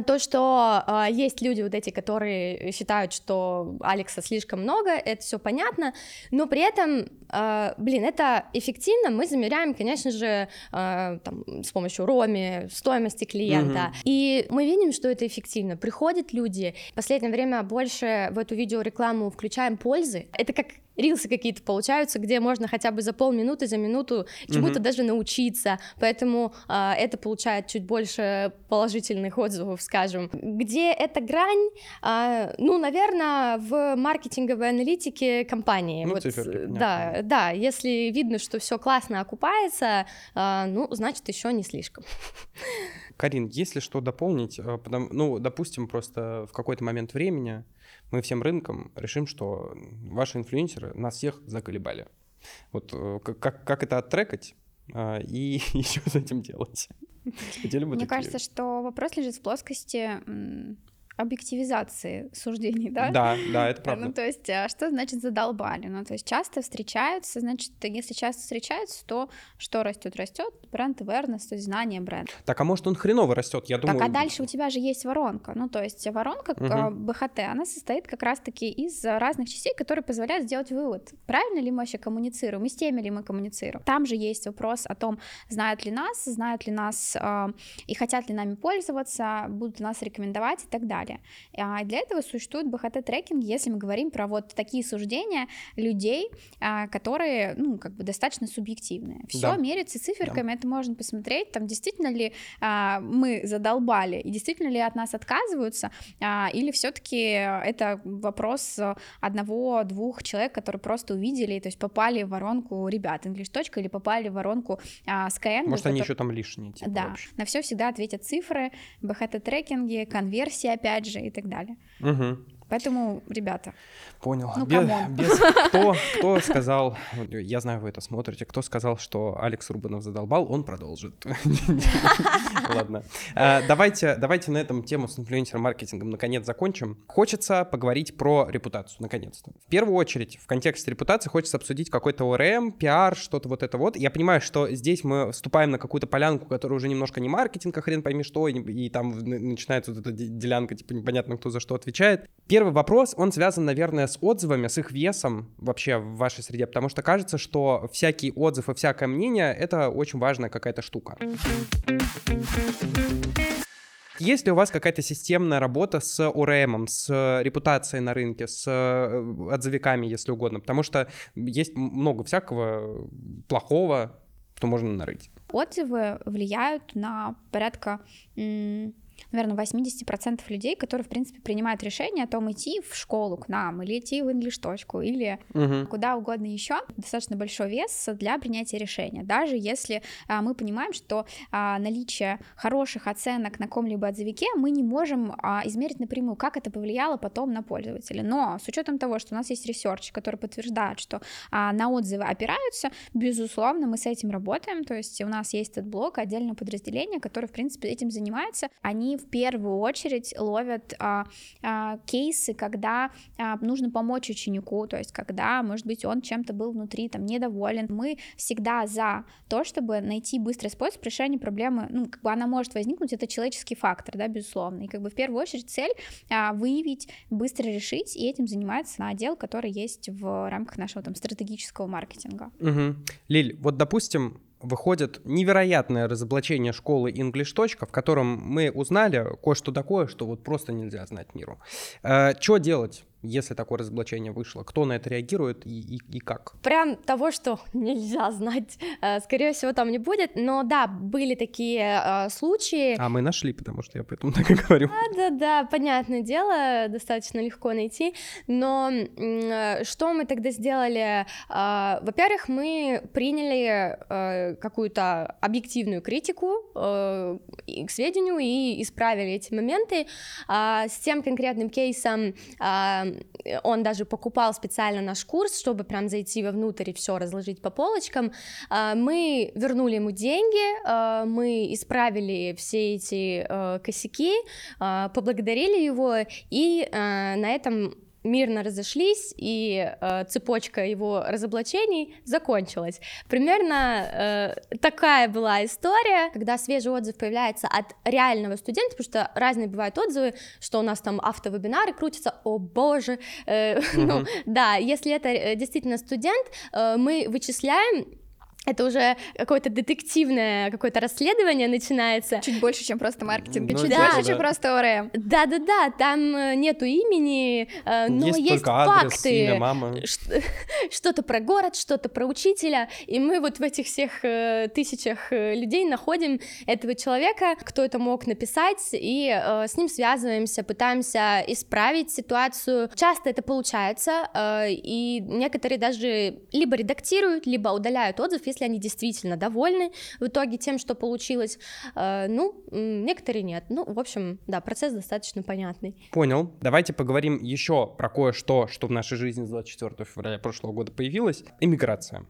то, что э, есть люди вот эти, которые считают, что Алекса слишком много, это все понятно, но при этом, э, блин, это эффективно, мы замеряем, конечно же, э, там, с помощью Роми, стоимости клиента, mm-hmm. и мы видим, что это эффективно. Приходят люди, в последнее время больше в эту видеорекламу включаем пользы, это как рилсы какие-то получаются, где можно хотя бы за полминуты, за минуту чему-то mm-hmm. даже научиться, поэтому э, это получает чуть больше положительных отзывов, скажем. Где эта грань? Э, ну, наверное, в маркетинговой аналитике компании. Ну, вот, циферки, да, да, если видно, что все классно окупается, э, ну, значит, еще не слишком. Карин, если что дополнить, потому, ну, допустим, просто в какой-то момент времени мы всем рынком решим, что ваши инфлюенсеры нас всех заколебали. Вот э, как, как это оттрекать а, и еще с этим делать? Хотели бы Мне такие? кажется, что вопрос лежит в плоскости объективизации суждений, да? Да, да, это правда. Ну, то есть, а что значит задолбали? Ну, то есть, часто встречаются, значит, если часто встречаются, то что растет? Растет бренд awareness, то есть знание бренда. Так, а может, он хреново растет? Я думаю... Так, а дальше у тебя же есть воронка. Ну, то есть, воронка угу. БХТ, она состоит как раз-таки из разных частей, которые позволяют сделать вывод, правильно ли мы вообще коммуницируем, и с теми ли мы коммуницируем. Там же есть вопрос о том, знают ли нас, знают ли нас э, и хотят ли нами пользоваться, будут ли нас рекомендовать и так далее. Далее. А для этого существует БХТ-трекинг, если мы говорим про вот такие суждения людей, а, которые, ну, как бы достаточно субъективные. Все Да. меряется циферками, это можно посмотреть, там действительно ли а, мы задолбали, и действительно ли от нас отказываются, а, или все-таки это вопрос одного-двух человек, которые просто увидели, то есть попали в воронку ребят English. точка или попали в воронку Skyeng. Может, они который- еще там лишние, типа, да, вообще. на все всегда ответят цифры, BHT-трекинги, конверсии, опять же, и так далее. Мгм. Поэтому, ребята, Понял. Ну, Без- come on. без- кто, кто сказал, я знаю, вы это смотрите, кто сказал, что Алекс Рубанов задолбал, он продолжит. Ладно. А, Давайте, давайте на этом тему с инфлюенсер-маркетингом наконец закончим. Хочется поговорить про репутацию, наконец-то. В первую очередь, в контексте репутации хочется обсудить какой-то ОРМ, пиар, что-то вот это вот. Я понимаю, что здесь мы вступаем на какую-то полянку, которая уже немножко не маркетинг, а хрен пойми что, и, и там начинается вот эта де- делянка, типа непонятно, кто за что отвечает. Первый вопрос, он связан, наверное, с отзывами, с их весом вообще в вашей среде, потому что кажется, что всякий отзыв и всякое мнение — это очень важная какая-то штука. Есть ли у вас какая-то системная работа с ОРМ, с репутацией на рынке, с э, отзывиками, если угодно? Потому что есть много всякого плохого, что можно нарыть. отзывы влияют на порядка, наверное, 80% людей, которые, в принципе, принимают решение о том, идти в школу к нам, или идти в English. точку, или Мгм. куда угодно еще, достаточно большой вес для принятия решения. Даже если а, мы понимаем, что а, наличие хороших оценок на каком-либо отзывике мы не можем а, измерить напрямую, как это повлияло потом на пользователя. Но с учетом того, что у нас есть research, который подтверждает, что а, на отзывы опираются, безусловно, мы с этим работаем. То есть у нас есть этот блок, отдельное подразделение, которое, в принципе, этим занимается. Они в первую очередь ловят а, а, кейсы, когда а, нужно помочь ученику, то есть когда, может быть, он чем-то был внутри там недоволен. Мы всегда за то, чтобы найти быстрый способ решения проблемы, ну, как бы она может возникнуть, это человеческий фактор, да, безусловно. И как бы в первую очередь цель а, выявить, быстро решить, и этим занимается на отдел, который есть в рамках нашего там стратегического маркетинга. Мгм. Лиль, вот, допустим, выходит невероятное разоблачение школы English. в котором мы узнали кое-что такое, что вот просто нельзя знать миру. что делать, если такое разоблачение вышло? Кто на это реагирует и, и, и как? Прям того, что нельзя знать, э, скорее всего, там не будет. Но да, были такие э, случаи. А мы нашли, потому что я поэтому так и говорю. Да-да, понятное дело, достаточно легко найти. Но э, что мы тогда сделали? Во-первых, мы приняли какую-то объективную критику к сведению и исправили эти моменты. А, С тем конкретным кейсом он даже покупал специально наш курс, чтобы прям зайти вовнутрь и все разложить по полочкам. А, Мы вернули ему деньги, а, мы исправили все эти э, косяки, а, поблагодарили его, и э, на этом мирно разошлись, и э, цепочка его разоблачений закончилась. Примерно э, такая была история, когда свежий отзыв появляется от реального студента, потому что разные бывают отзывы, что у нас там автовебинары крутятся, о боже, э, ну да, если это э, действительно студент, э, мы вычисляем это уже какое-то детективное какое-то расследование начинается. Чуть больше, чем просто маркетинг, Ну, чуть типа, больше, да. чем просто ОРМ. Да-да-да, там э, нету имени, э, но есть, есть, адрес, факты. имя, мама. Ш- Что-то про город, что-то про учителя, и мы вот в этих всех э, тысячах людей находим этого человека, кто это мог написать, и с ним связываемся, пытаемся исправить ситуацию. Часто это получается, и некоторые даже либо редактируют, либо удаляют отзыв, если они действительно довольны в итоге тем, что получилось. Э, ну, некоторые нет. Ну, в общем, да, процесс достаточно понятный. Понял. Давайте поговорим еще про кое-что, что в нашей жизни с 24 февраля прошлого года появилось. Иммиграция.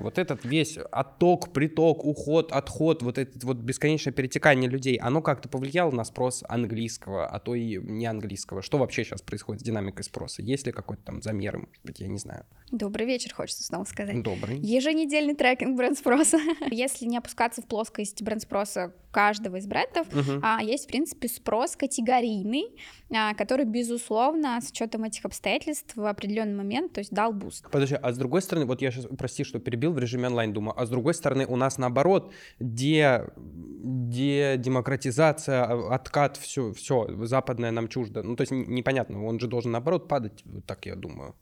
Вот этот весь отток, приток, уход, отход, вот это вот бесконечное перетекание людей, оно как-то повлияло на спрос английского, а то и не английского. Что вообще сейчас происходит с динамикой спроса? Есть ли какой-то там замер, может быть, я не знаю. Добрый вечер, хочется снова сказать. Добрый. Еженедельный трекинг бренд-спроса. Если не опускаться в плоскость бренд-спроса каждого из брендов, Мгм. а, есть, в принципе, спрос категорийный, который, безусловно, с учетом этих обстоятельств в определенный момент, то есть дал буст. Подожди, а с другой стороны, вот я сейчас, прости, что перебиваю, забил в режиме онлайн, думаю. А с другой стороны, у нас наоборот, де, де демократизация, а, откат, все, все, западное нам чуждо. Ну, то есть непонятно, он же должен наоборот падать, так я думаю.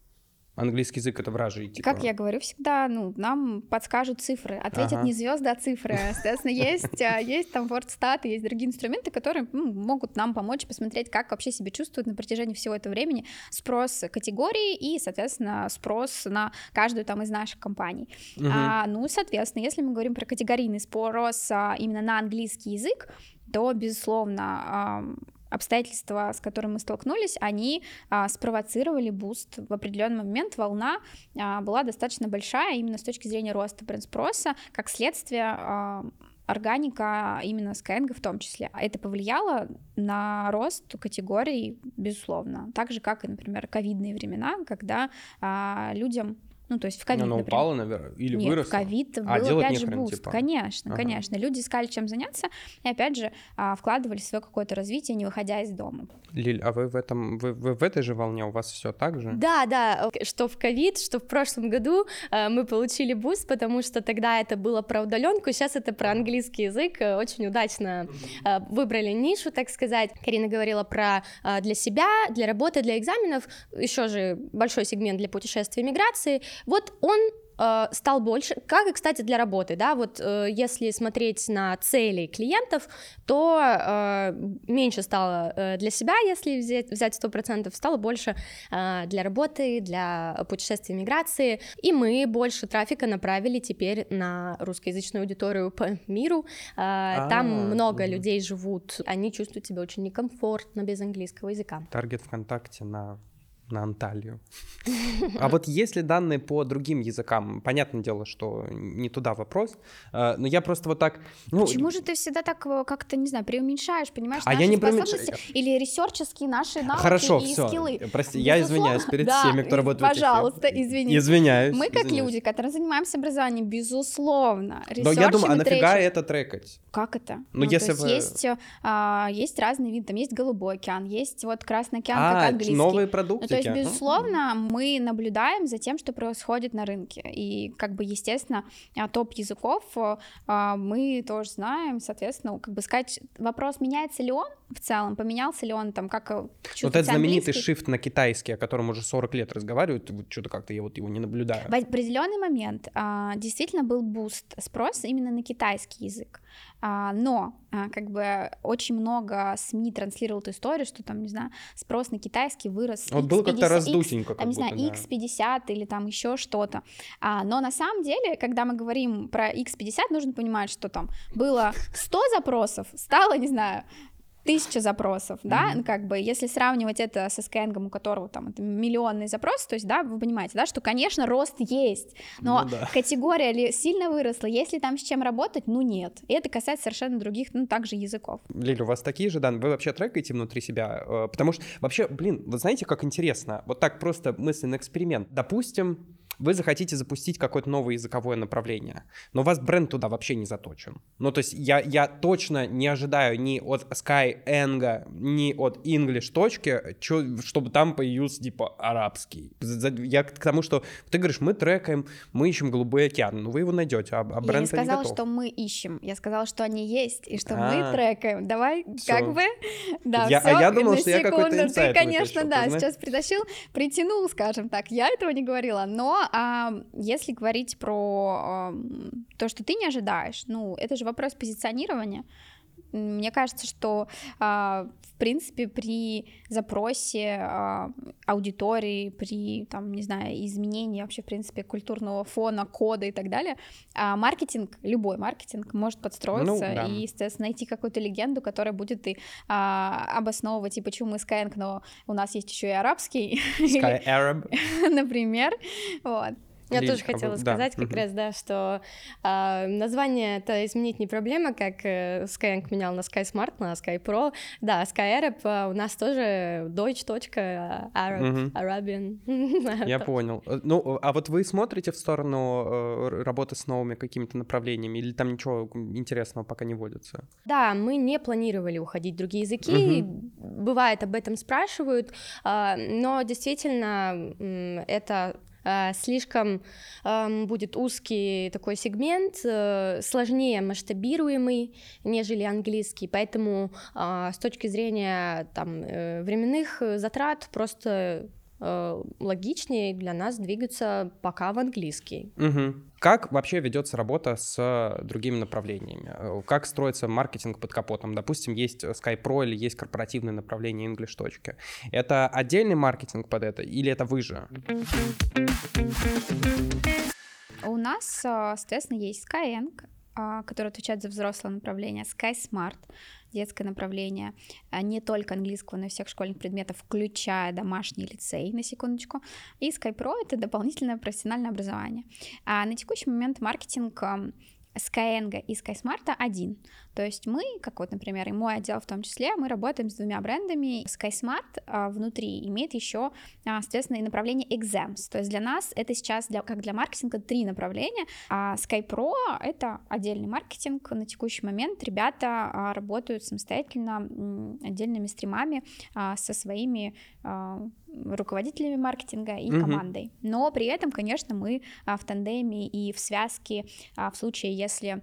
Английский язык это вражий. Типа. Как я говорю всегда, ну, нам подскажут цифры. Ответят ага. не звезды, а цифры. Соответственно, есть, а, есть там WordStat, есть другие инструменты, которые ну, могут нам помочь посмотреть, как вообще себя чувствуют на протяжении всего этого времени спрос категории и, соответственно, спрос на каждую там из наших компаний. Угу. А, ну, соответственно, если мы говорим про категорийный спрос а, именно на английский язык, то, безусловно, обстоятельства, с которыми мы столкнулись, они а, спровоцировали буст. В определенный момент волна а, была достаточно большая именно с точки зрения роста бренд-спроса, как следствие а, органика именно Skyeng в том числе. Это повлияло на рост категорий, безусловно. Так же, как и, например, ковидные времена, когда а, людям ну, то есть в ковид, Она например. упала, наверное, или Нет, выросла? в ковид а, был опять же буст. Типа. Конечно, ага. конечно. Люди искали чем заняться, и опять же а, вкладывали в свое какое-то развитие, не выходя из дома. Лиль, а вы в этом, вы, вы в этой же волне, у вас все так же? Да, да, что в ковид, что в прошлом году э, мы получили буст, потому что тогда это было про удаленку, сейчас это про английский язык, очень удачно э, выбрали нишу, так сказать. Карина говорила про для себя, для работы, для экзаменов, еще же большой сегмент для путешествий и миграции, вот он э, стал больше, как и, кстати, для работы, да, вот э, если смотреть на цели клиентов, то э, меньше стало э, для себя, если взять, взять 100%, стало больше э, для работы, для путешествий, миграции, и мы больше трафика направили теперь на русскоязычную аудиторию по миру, э, там много людей живут, они чувствуют себя очень некомфортно без английского языка. Таргет ВКонтакте на на Анталию. А вот если данные по другим языкам, понятное дело, что не туда вопрос, э, но я просто вот так... Ну, Почему же ты всегда так э, как-то, не знаю, преуменьшаешь, понимаешь, а я не преуменьшаю. или ресерческие наши навыки Хорошо, и все. скиллы? Прости, я извиняюсь перед да, всеми, кто работает Пожалуйста, извини. Извиняюсь. Мы как извиняюсь. люди, которые занимаемся образованием, безусловно, Но я думаю, а нафига это трекать? Как это? Ну, ну если вы... есть, а, есть разные виды, там есть голубой океан, есть вот красный океан, а, как английский. новые продукты. Ну, есть, безусловно, мы наблюдаем за тем, что происходит на рынке. И, как бы, естественно, а, топ языков а, мы тоже знаем, соответственно, как бы сказать, вопрос, меняется ли он в целом, поменялся ли он там, как Вот этот знаменитый shift на китайский, о котором уже 40 лет разговаривают, что-то как-то я вот его не наблюдаю. В определенный момент действительно был буст спроса именно на китайский язык. А, но а, как бы очень много СМИ транслировал эту историю, что там, не знаю, спрос на китайский вырос. Вот было как-то раздутенько. Там, не знаю, да. x50 или там еще что-то. А, но на самом деле, когда мы говорим про X50, нужно понимать, что там было 100 запросов, стало, не знаю, тысяча запросов, mm-hmm. да, ну, как бы, если сравнивать это со Skyeng, у которого там это миллионный запрос, то есть, да, вы понимаете, да, что, конечно, рост есть, но ну, да. категория ли сильно выросла, если там с чем работать, ну, нет, и это касается совершенно других, ну, также языков. Лиля, у вас такие же данные, вы вообще трекаете внутри себя, э, потому что, вообще, блин, вы знаете, как интересно, вот так просто мысленный эксперимент, допустим, вы захотите запустить какое-то новое языковое направление, но у вас бренд туда вообще не заточен. Ну, то есть я, я точно не ожидаю ни от Skyeng, ни от English точки, чё, чтобы там появился, типа, арабский. Я к тому, что ты говоришь, мы трекаем, мы ищем голубой океан, ну, вы его найдете, а, а бренд Я не сказала, не что мы ищем, я сказала, что они есть, и что А-а-а. мы а. трекаем. Давай, всё. как бы, да, я, всё, А я думал, что я какой-то Ты, конечно, да, сейчас притащил, притянул, скажем так, я этого не говорила, но а если говорить про то, что ты не ожидаешь, ну, это же вопрос позиционирования. Мне кажется, что, а, в принципе, при запросе а, аудитории, при, там, не знаю, изменении вообще, в принципе, культурного фона, кода и так далее, а, маркетинг, любой маркетинг может подстроиться ну, да. и, естественно, найти какую-то легенду, которая будет и обосновывать, и почему мы Skyeng, но у нас есть еще и арабский. Sky Arab. Например, вот. Я Лиль, тоже хотела сказать да. как угу. раз, да, что э, название это изменить не проблема, как э, Skyeng менял на Sky Smart, на Sky Pro. Да, Sky Arab э, у нас тоже Deutsch. Arab, угу. Arabian. Я понял. Э, ну, а вот вы смотрите в сторону э, работы с новыми какими-то направлениями, или там ничего интересного пока не вводится? Да, мы не планировали уходить в другие языки. Угу. Бывает, об этом спрашивают, э, но действительно это э, слишком э, будет узкий такой сегмент, э, сложнее масштабируемый, нежели английский, поэтому э, с точки зрения там, э, временных затрат просто Э, логичнее для нас двигаться пока в английский. Угу. Как вообще ведется работа с другими направлениями? Э, как строится маркетинг под капотом? Допустим, есть Skype Pro или есть корпоративное направление English. Точки. Это отдельный маркетинг под это или это вы же? У нас, соответственно, есть Skyeng, а, который отвечает за взрослое направление, SkySmart детское направление, а, не только английского, но и всех школьных предметов, включая домашний лицей, на секундочку. И SkyPro — это дополнительное профессиональное образование. А на текущий момент маркетинг Skyeng и SkySmart один. То есть мы, как вот, например, и мой отдел в том числе, мы работаем с двумя брендами. SkySmart а, внутри имеет еще, а, соответственно, и направление exams. То есть для нас это сейчас, для, как для маркетинга, три направления. А SkyPro — это отдельный маркетинг. На текущий момент ребята а, работают самостоятельно отдельными стримами а, со своими а, руководителями маркетинга и mm-hmm. командой. Но при этом, конечно, мы а, в тандеме и в связке а, в случае, если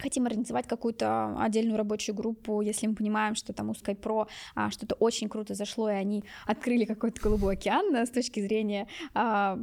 хотим организовать какую-то отдельную рабочую группу, если мы понимаем, что там у SkyPro а, что-то очень круто зашло, и они открыли какой-то голубой океан с точки зрения а,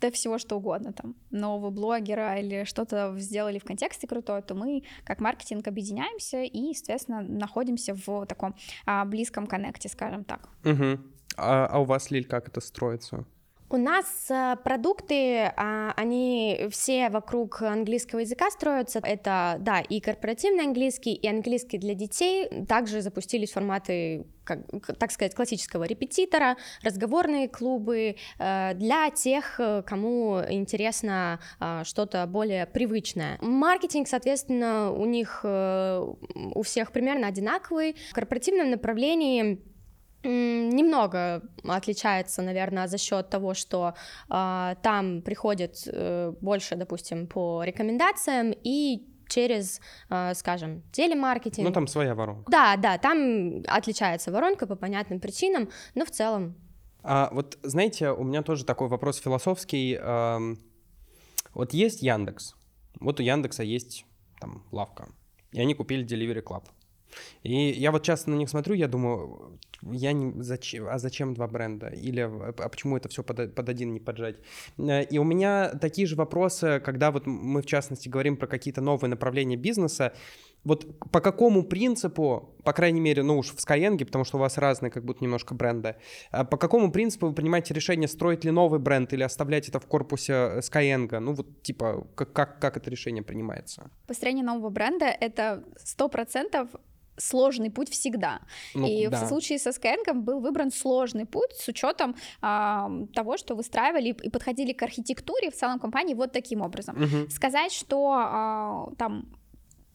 да всего что угодно, там, нового блогера или что-то сделали в контексте крутое, то мы как маркетинг объединяемся и, естественно, находимся в таком а, близком коннекте, скажем так. Угу. А, а у вас, Лиль, как это строится? У нас э, продукты, а, они все вокруг английского языка строятся. Это, да, и корпоративный английский, и английский для детей. Также запустились форматы, как, так сказать, классического репетитора, разговорные клубы э, для тех, э, кому интересно что-то более привычное. Маркетинг, соответственно, у них у всех примерно одинаковый. В корпоративном направлении Немного отличается, наверное, за счет того, что э, там приходит э, больше, допустим, по рекомендациям и через, э, скажем, телемаркетинг. Ну, там своя воронка. Да, да, там отличается воронка по понятным причинам, но в целом. А, вот, знаете, у меня тоже такой вопрос философский. Э, вот есть Яндекс, вот у Яндекса есть там лавка, и они купили Delivery Club. И я вот часто на них смотрю, я думаю, я не зачем, а зачем два бренда? Или а почему это все под, под один не поджать? Э, и у меня такие же вопросы, когда вот мы в частности говорим про какие-то новые направления бизнеса. Вот по какому принципу, по крайней мере, ну уж в Skyeng, потому что у вас разные как будто немножко бренды, а по какому принципу вы принимаете решение, строить ли новый бренд или оставлять это в корпусе Skyeng? Ну вот типа, как, как, как это решение принимается? Построение нового бренда — это сто процентов сложный путь всегда. Ну, и да. в случае со Skyeng был выбран сложный путь с учетом а, того, что выстраивали и подходили к архитектуре в целом компании вот таким образом. Угу. Сказать, что а, там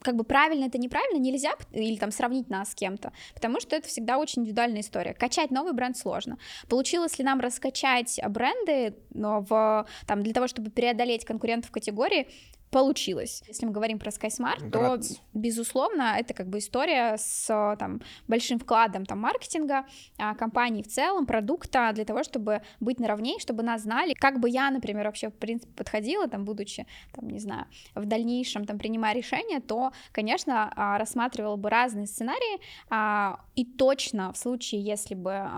как бы правильно это неправильно нельзя или там сравнить нас с кем-то, потому что это всегда очень индивидуальная история. Качать новый бренд сложно. Получилось ли нам раскачать бренды но в, там, для того, чтобы преодолеть конкурентов в категории? Получилось. Если мы говорим про SkySmart, то, безусловно, это как бы история с там, большим вкладом там, маркетинга, а, компании в целом, продукта, для того, чтобы быть наравне, чтобы нас знали. Как бы я, например, вообще, в принципе, подходила, там, будучи, там, не знаю, в дальнейшем, там, принимая решения, то, конечно, а, рассматривала бы разные сценарии, а, и точно в случае, если бы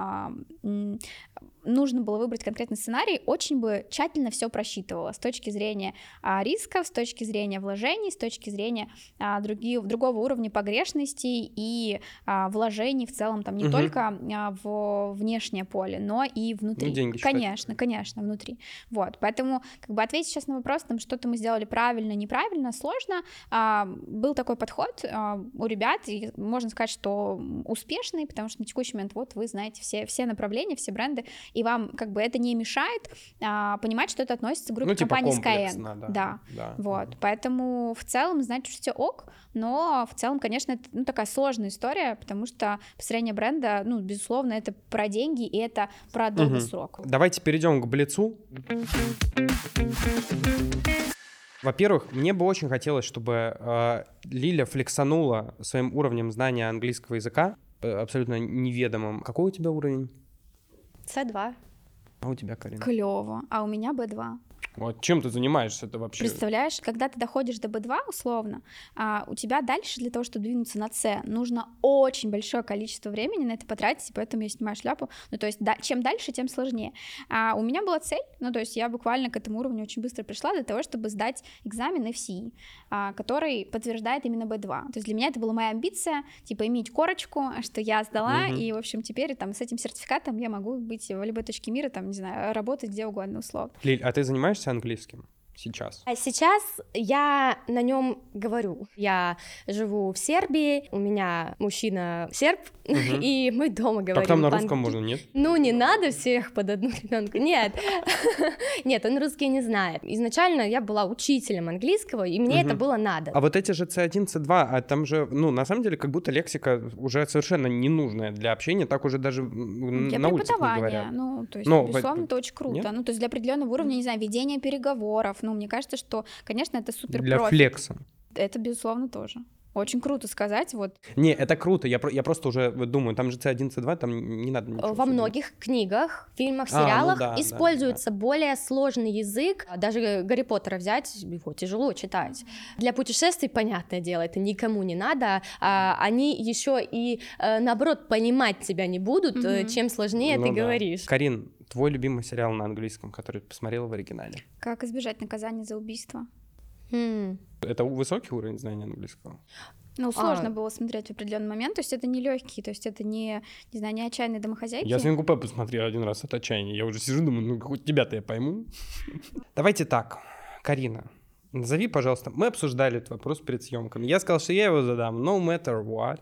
нужно было выбрать конкретный сценарий, очень бы тщательно все просчитывала с точки зрения а, рисков, с точки зрения вложений, с точки зрения а, другие, другого уровня погрешностей и а, вложений в целом там не угу. только а, в внешнее поле, но и внутри. Ну, деньги конечно, считать. конечно, внутри. Вот, поэтому как бы ответить сейчас на вопрос, там что-то мы сделали правильно, неправильно, сложно. А, был такой подход а, у ребят, и можно сказать, что успешный, потому что на текущий момент вот вы знаете все все направления, все бренды, и вам как бы это не мешает а, понимать, что это относится к группе ну, типа компаний Skyeng. Да, да, да. Вот, угу. поэтому в целом, значит, все ок, но в целом, конечно, это ну, такая сложная история, потому что построение бренда, ну, безусловно, это про деньги и это про долгий угу. Давайте перейдем к Блицу. Во-первых, мне бы очень хотелось, чтобы э, Лиля флексанула своим уровнем знания английского языка, э, абсолютно неведомым. Какой у тебя уровень? С2. А у тебя, Карина? Клево. А у меня B2. Вот чем ты занимаешься это вообще? Представляешь, когда ты доходишь до B2, условно, а, у тебя дальше для того, чтобы двинуться на C, нужно очень большое количество времени на это потратить, и поэтому я снимаю шляпу. Ну, то есть, да, чем дальше, тем сложнее. А у меня была цель, ну, то есть я буквально к этому уровню очень быстро пришла для того, чтобы сдать экзамен FCE, а, который подтверждает именно B2. То есть для меня это была моя амбиция, типа, иметь корочку, что я сдала, Мгм. и, в общем, теперь там с этим сертификатом я могу быть в любой точке мира, там, не знаю, работать где угодно, условно. Лиль, а ты занимаешься английским сейчас? А сейчас я на нем говорю. Я живу в Сербии, у меня мужчина серб, Мгм. и мы дома говорим. Так там на русском можно, нет? Ну, не надо всех под одну гребенку. Нет. Нет, он русский не знает. Изначально я была учителем английского, и мне это было надо. А вот эти же C1, C2, а там же, ну, на самом деле, как будто лексика уже совершенно ненужная для общения, так уже даже на улице не говорят. ну, то есть, безусловно, это очень круто. Ну, то есть для определенного уровня, не знаю, ведения переговоров, ну, мне кажется, что, конечно, это супер Для флекса. Это, безусловно, тоже. Очень круто сказать, вот, Не, это круто, я, я просто уже думаю, там же C1, C2, там не надо ничего Во особенного. многих книгах, фильмах, А, ну сериалах да, да, используется более сложный язык. Даже Гарри Поттера взять, его тяжело читать. Для путешествий, понятное дело, это никому не надо. а они еще и, э, наоборот, понимать тебя не будут, э, Мгм. чем сложнее Ну ты да. говоришь. Карин, твой любимый сериал на английском, который ты посмотрела в оригинале? как избежать наказания за убийство. М. Это высокий уровень знания английского? Ну, сложно А. было смотреть в определенный момент, то есть это не легкий, то есть это не, не знаю, не отчаянные домохозяйки. Я свинку Пеппу смотрел один раз от отчаяния. Я уже сижу, думаю, ну хоть тебя-то я пойму. Давайте так, Карина, назови, пожалуйста. Мы обсуждали этот вопрос перед съемками. Я сказал, что я его задам, no matter what.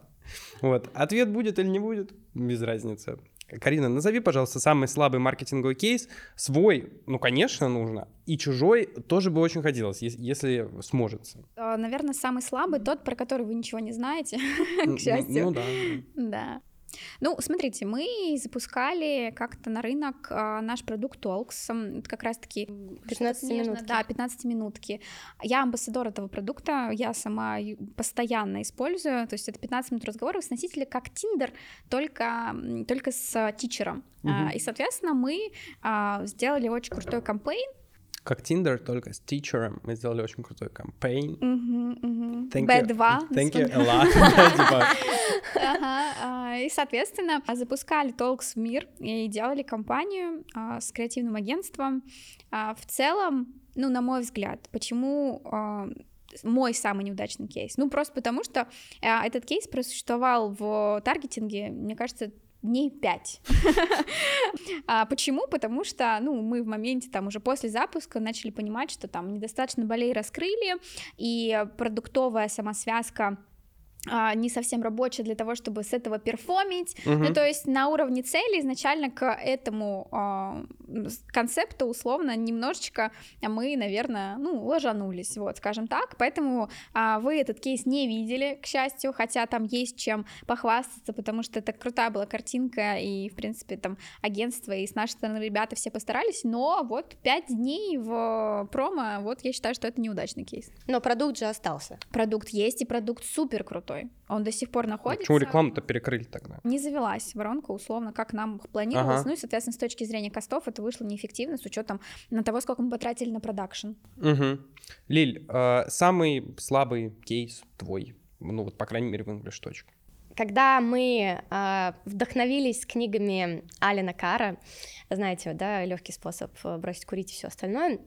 Вот. Ответ будет или не будет, без разницы. Карина, назови, пожалуйста, самый слабый маркетинговый кейс. Свой, ну, конечно, нужно. И чужой тоже бы очень хотелось, ес- если сможется. А, Наверное, самый слабый тот, про который вы ничего не знаете, Ну, к счастью. Ну да. Да. Ну, смотрите, мы запускали как-то на рынок а, наш продукт это как раз-таки 15-минутки. Да, 15-минутки. Я амбассадор этого продукта, я сама постоянно использую, то есть это 15 минут разговора с носителем как Tinder, только, только с тичером. А, Мгм. И, соответственно, мы а, сделали очень крутой кампейн. Как Tinder, только с тичером. Мы сделали очень крутой кампейн. Thank you. B2. Thank you a lot. Типа, а, И, соответственно, запускали Talks в мир и делали кампанию а, с креативным агентством. А, В целом, ну, на мой взгляд, почему мой самый неудачный кейс? Ну, просто потому что а, этот кейс просуществовал в таргетинге, мне кажется, дней пять. А почему? Потому что, ну, мы в моменте там уже после запуска начали понимать, что там недостаточно болей раскрыли, и продуктовая самосвязка а, не совсем рабочая для того, чтобы с этого перформить. мгм. Ну, то есть на уровне цели изначально к этому а, концепту условно немножечко мы, наверное, ну, ложанулись, вот, скажем так. Поэтому а, вы этот кейс не видели, к счастью, хотя там есть чем похвастаться, потому что это крутая была картинка, и, в принципе, там агентство и с нашей стороны ребята все постарались, но вот пять дней в промо, вот я считаю, что это неудачный кейс. Но продукт же остался. Продукт есть, и продукт супер крутой. Он до сих пор находится. Почему рекламу-то перекрыли тогда? Не завелась воронка, условно, как нам планировалось. Ага. Ну и, соответственно, с точки зрения костов это вышло неэффективно с учетом на того, сколько мы потратили на продакшн. Мгм. Лиль, э, самый слабый кейс твой, ну вот, по крайней мере, в English точка. Когда мы а, вдохновились книгами Алина Кара, знаете, да, легкий способ э, бросить курить и все остальное,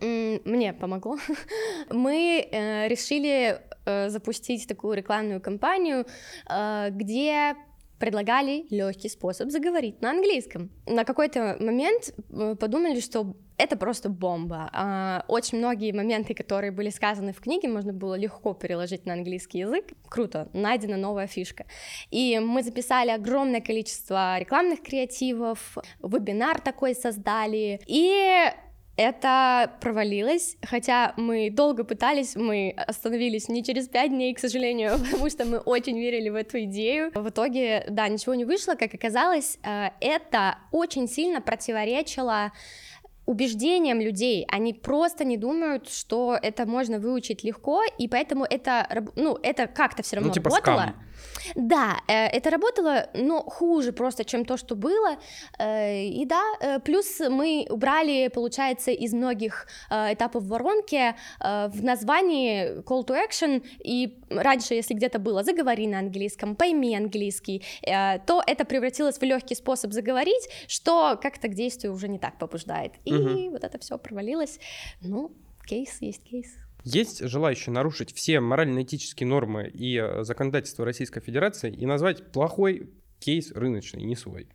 мне помогло. Мы э, решили э, запустить такую рекламную кампанию, э, где предлагали легкий способ заговорить на английском. На какой-то момент э, подумали, что это просто бомба. А, Очень многие моменты, которые были сказаны в книге, можно было легко переложить на английский язык. Круто, найдена новая фишка. И мы записали огромное количество рекламных креативов, вебинар такой создали. И это провалилось, хотя мы долго пытались, мы остановились не через пять дней, к сожалению, потому что мы очень верили в эту идею. В итоге, да, ничего не вышло, как оказалось, э, это очень сильно противоречило убеждениям людей. Они просто не думают, что это можно выучить легко, и поэтому это, ну, это как-то все равно ну, типа работало. скам. Да, э, это работало, но хуже просто, чем то, что было. Э, и да, э, плюс мы убрали, получается, из многих этапов воронки в названии call to action, и раньше, если где-то было «заговори на английском», «пойми английский», то это превратилось в легкий способ заговорить, что как-то к действию уже не так побуждает. И угу. вот это все провалилось. Ну, кейс есть кейс. Есть желающие нарушить все морально-этические нормы и э, законодательство Российской Федерации и назвать плохой кейс рыночный, не свой.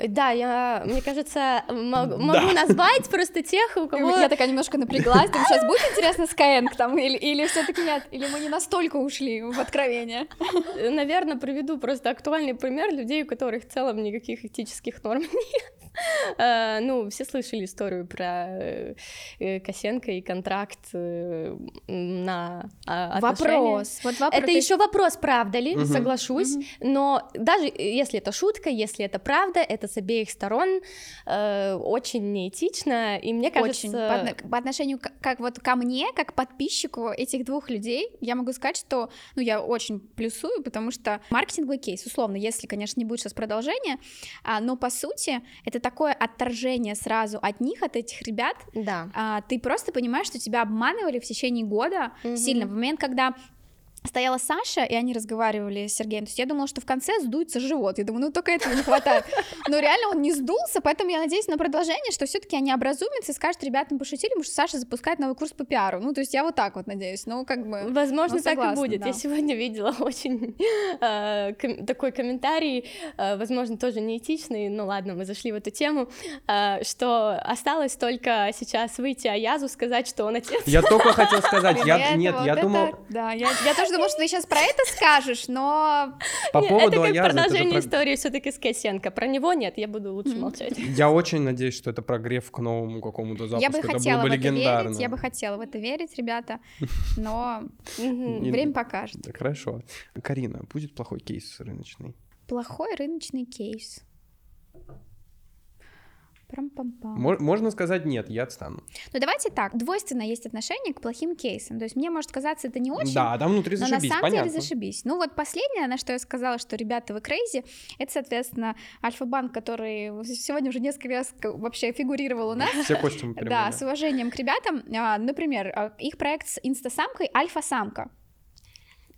Да, я, мне кажется, могу, могу да. назвать просто тех, у кого... Я такая немножко напряглась, думаю, сейчас будет интересно Skyeng там, или, или все таки нет, или мы не настолько ушли в откровение? Наверное, приведу просто актуальный пример людей, у которых в целом никаких этических норм нет. Э, ну, все слышали историю про э, Косенко и контракт э, на а, отношения. Вопрос. Вот вопрос. Это еще вопрос, правда ли, угу. соглашусь, угу. но даже если это шутка, если это правда, это с обеих сторон очень неэтично, и мне кажется... Очень. По, по отношению к, как вот ко мне, как подписчику этих двух людей, я могу сказать, что, ну, я очень плюсую, потому что маркетинговый кейс, условно, если, конечно, не будет сейчас продолжения, а, но по сути это такое отторжение сразу от них, от этих ребят. Да. А, ты просто понимаешь, что тебя обманывали в течение года угу. сильно. В момент, когда стояла Саша, и они разговаривали с Сергеем. То есть я думала, что в конце сдуется живот. Я думаю, ну только этого не хватает. Но реально он не сдулся, поэтому я надеюсь на продолжение, что все-таки они образумятся и скажут, ребятам пошутили, потому что Саша запускает новый курс по пиару. Ну, то есть я вот так вот надеюсь. Ну, как бы... Возможно, ну, согласна, так и будет. Да. Я сегодня видела очень э, ком- такой комментарий, э, возможно, тоже неэтичный, ну ладно, мы зашли в эту тему, э, что осталось только сейчас выйти Аязу, сказать, что он отец. Я только хотел сказать, я, нет, я думал... Да, я тоже думала, что ты сейчас про это скажешь, но... По нет, поводу это как Аяза, продолжение это истории все таки с Косенко. Про него нет, я буду лучше mm. молчать. Я очень надеюсь, что это прогрев к новому какому-то запуску. Я бы это хотела было бы в это верить, я бы хотела в это верить, ребята, но время покажет. Хорошо. Карина, будет плохой кейс рыночный? Плохой рыночный кейс. Можно сказать нет, я отстану. Ну давайте так, двойственно есть отношение к плохим кейсам. То есть мне может казаться это не очень. Да, там внутри зашибись, но на самом понятно. деле зашибись. Ну вот последнее, на что я сказала, что ребята вы crazy, это, соответственно, Альфа-банк, который сегодня уже несколько раз вообще фигурировал у нас. Все кости мы Да, с уважением к ребятам. А, например, а, их проект с Инстасамкой Альфа-самка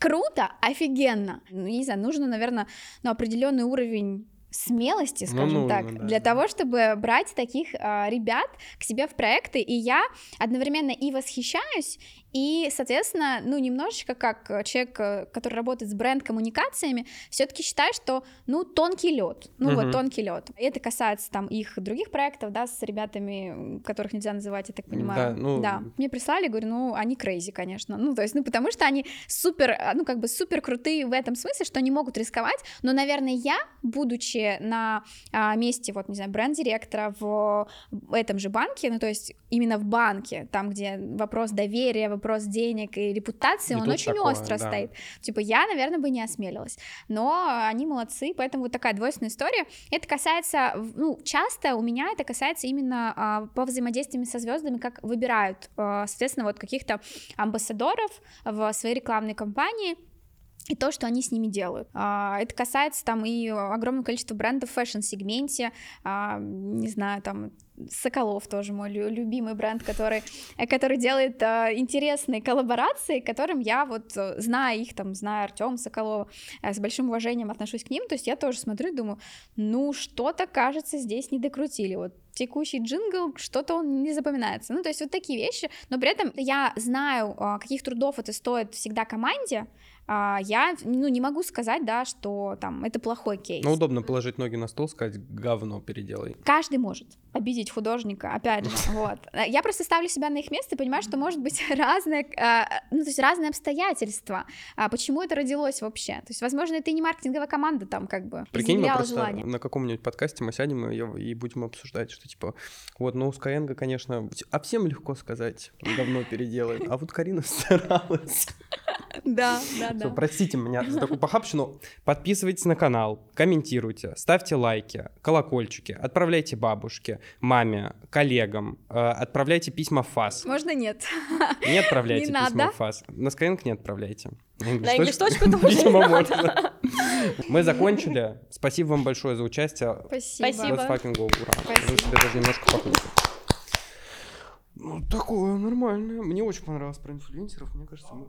круто, офигенно. Ну, не знаю, нужно, наверное, на определенный уровень смелости, ну, скажем ну, так, ну, да. для того, чтобы брать таких э, ребят к себе в проекты. И я одновременно и восхищаюсь, и, соответственно, ну, немножечко как человек, э, который работает с бренд-коммуникациями, все-таки считаю, что, ну, тонкий лед, ну, uh-huh. вот тонкий лед. И это касается там их других проектов, да, с ребятами, которых нельзя называть, я так понимаю. Да, ну... да. Мне прислали, говорю, ну, они крейзи, конечно. Ну, то есть, ну, потому что они супер, э, ну, как бы супер крутые в этом смысле, что они могут рисковать, но, наверное, я, будучи на а, месте, вот, не знаю, бренд-директора в этом же банке, ну, то есть именно в банке, там, где вопрос доверия, вопрос денег и репутации, и он очень такое, остро да. стоит. Типа, я, наверное, бы не осмелилась. Но они молодцы, поэтому вот такая двойственная история. Это касается, ну, часто у меня это касается именно а, по взаимодействиям со звездами, как выбирают, а, соответственно, вот каких-то амбассадоров в своей рекламной кампании, и то, что они с ними делают. А, это касается там и огромного количества брендов в фэшн-сегменте, а, не знаю, там Соколов тоже мой любимый бренд, который, который делает э, интересные коллаборации, которым я вот э, знаю их, там, знаю Артем Соколова, э, с большим уважением отношусь к ним, то есть я тоже смотрю и думаю, ну, что-то, кажется, здесь не докрутили, вот текущий джингл, что-то он не запоминается. Ну, то есть вот такие вещи, но при этом я знаю, каких трудов это стоит всегда команде, а, я ну, не могу сказать, да, что там это плохой кейс. Ну, удобно положить ноги на стол, сказать, говно переделай. Каждый может обидеть художника, опять же, вот. Я просто ставлю себя на их место и понимаю, что может быть разные, а, ну, то есть разные обстоятельства, а почему это родилось вообще. То есть, возможно, это и не маркетинговая команда там как бы Прикинь, мы просто желание. на каком-нибудь подкасте мы сядем и, и будем обсуждать, что типа, вот, ну, Skyeng, конечно, а всем легко сказать, говно переделай, а вот Карина старалась. Да, да, Всё, простите меня за такую похабщину. Подписывайтесь на канал, комментируйте, ставьте лайки, колокольчики, отправляйте бабушке, маме, коллегам, э, отправляйте письма в ФАС. Можно нет? Не отправляйте Не письма надо. в ФАС. На Skyeng не отправляйте. На На English English.точку тоже Видимо, не надо. можно. Мы закончили. Спасибо вам большое за участие. Спасибо. Спасибо. Let's fucking go, ура. Спасибо. Вы себе даже немножко похлопать. Ну, такое нормальное. Мне очень понравилось про инфлюенсеров. Мне кажется, мы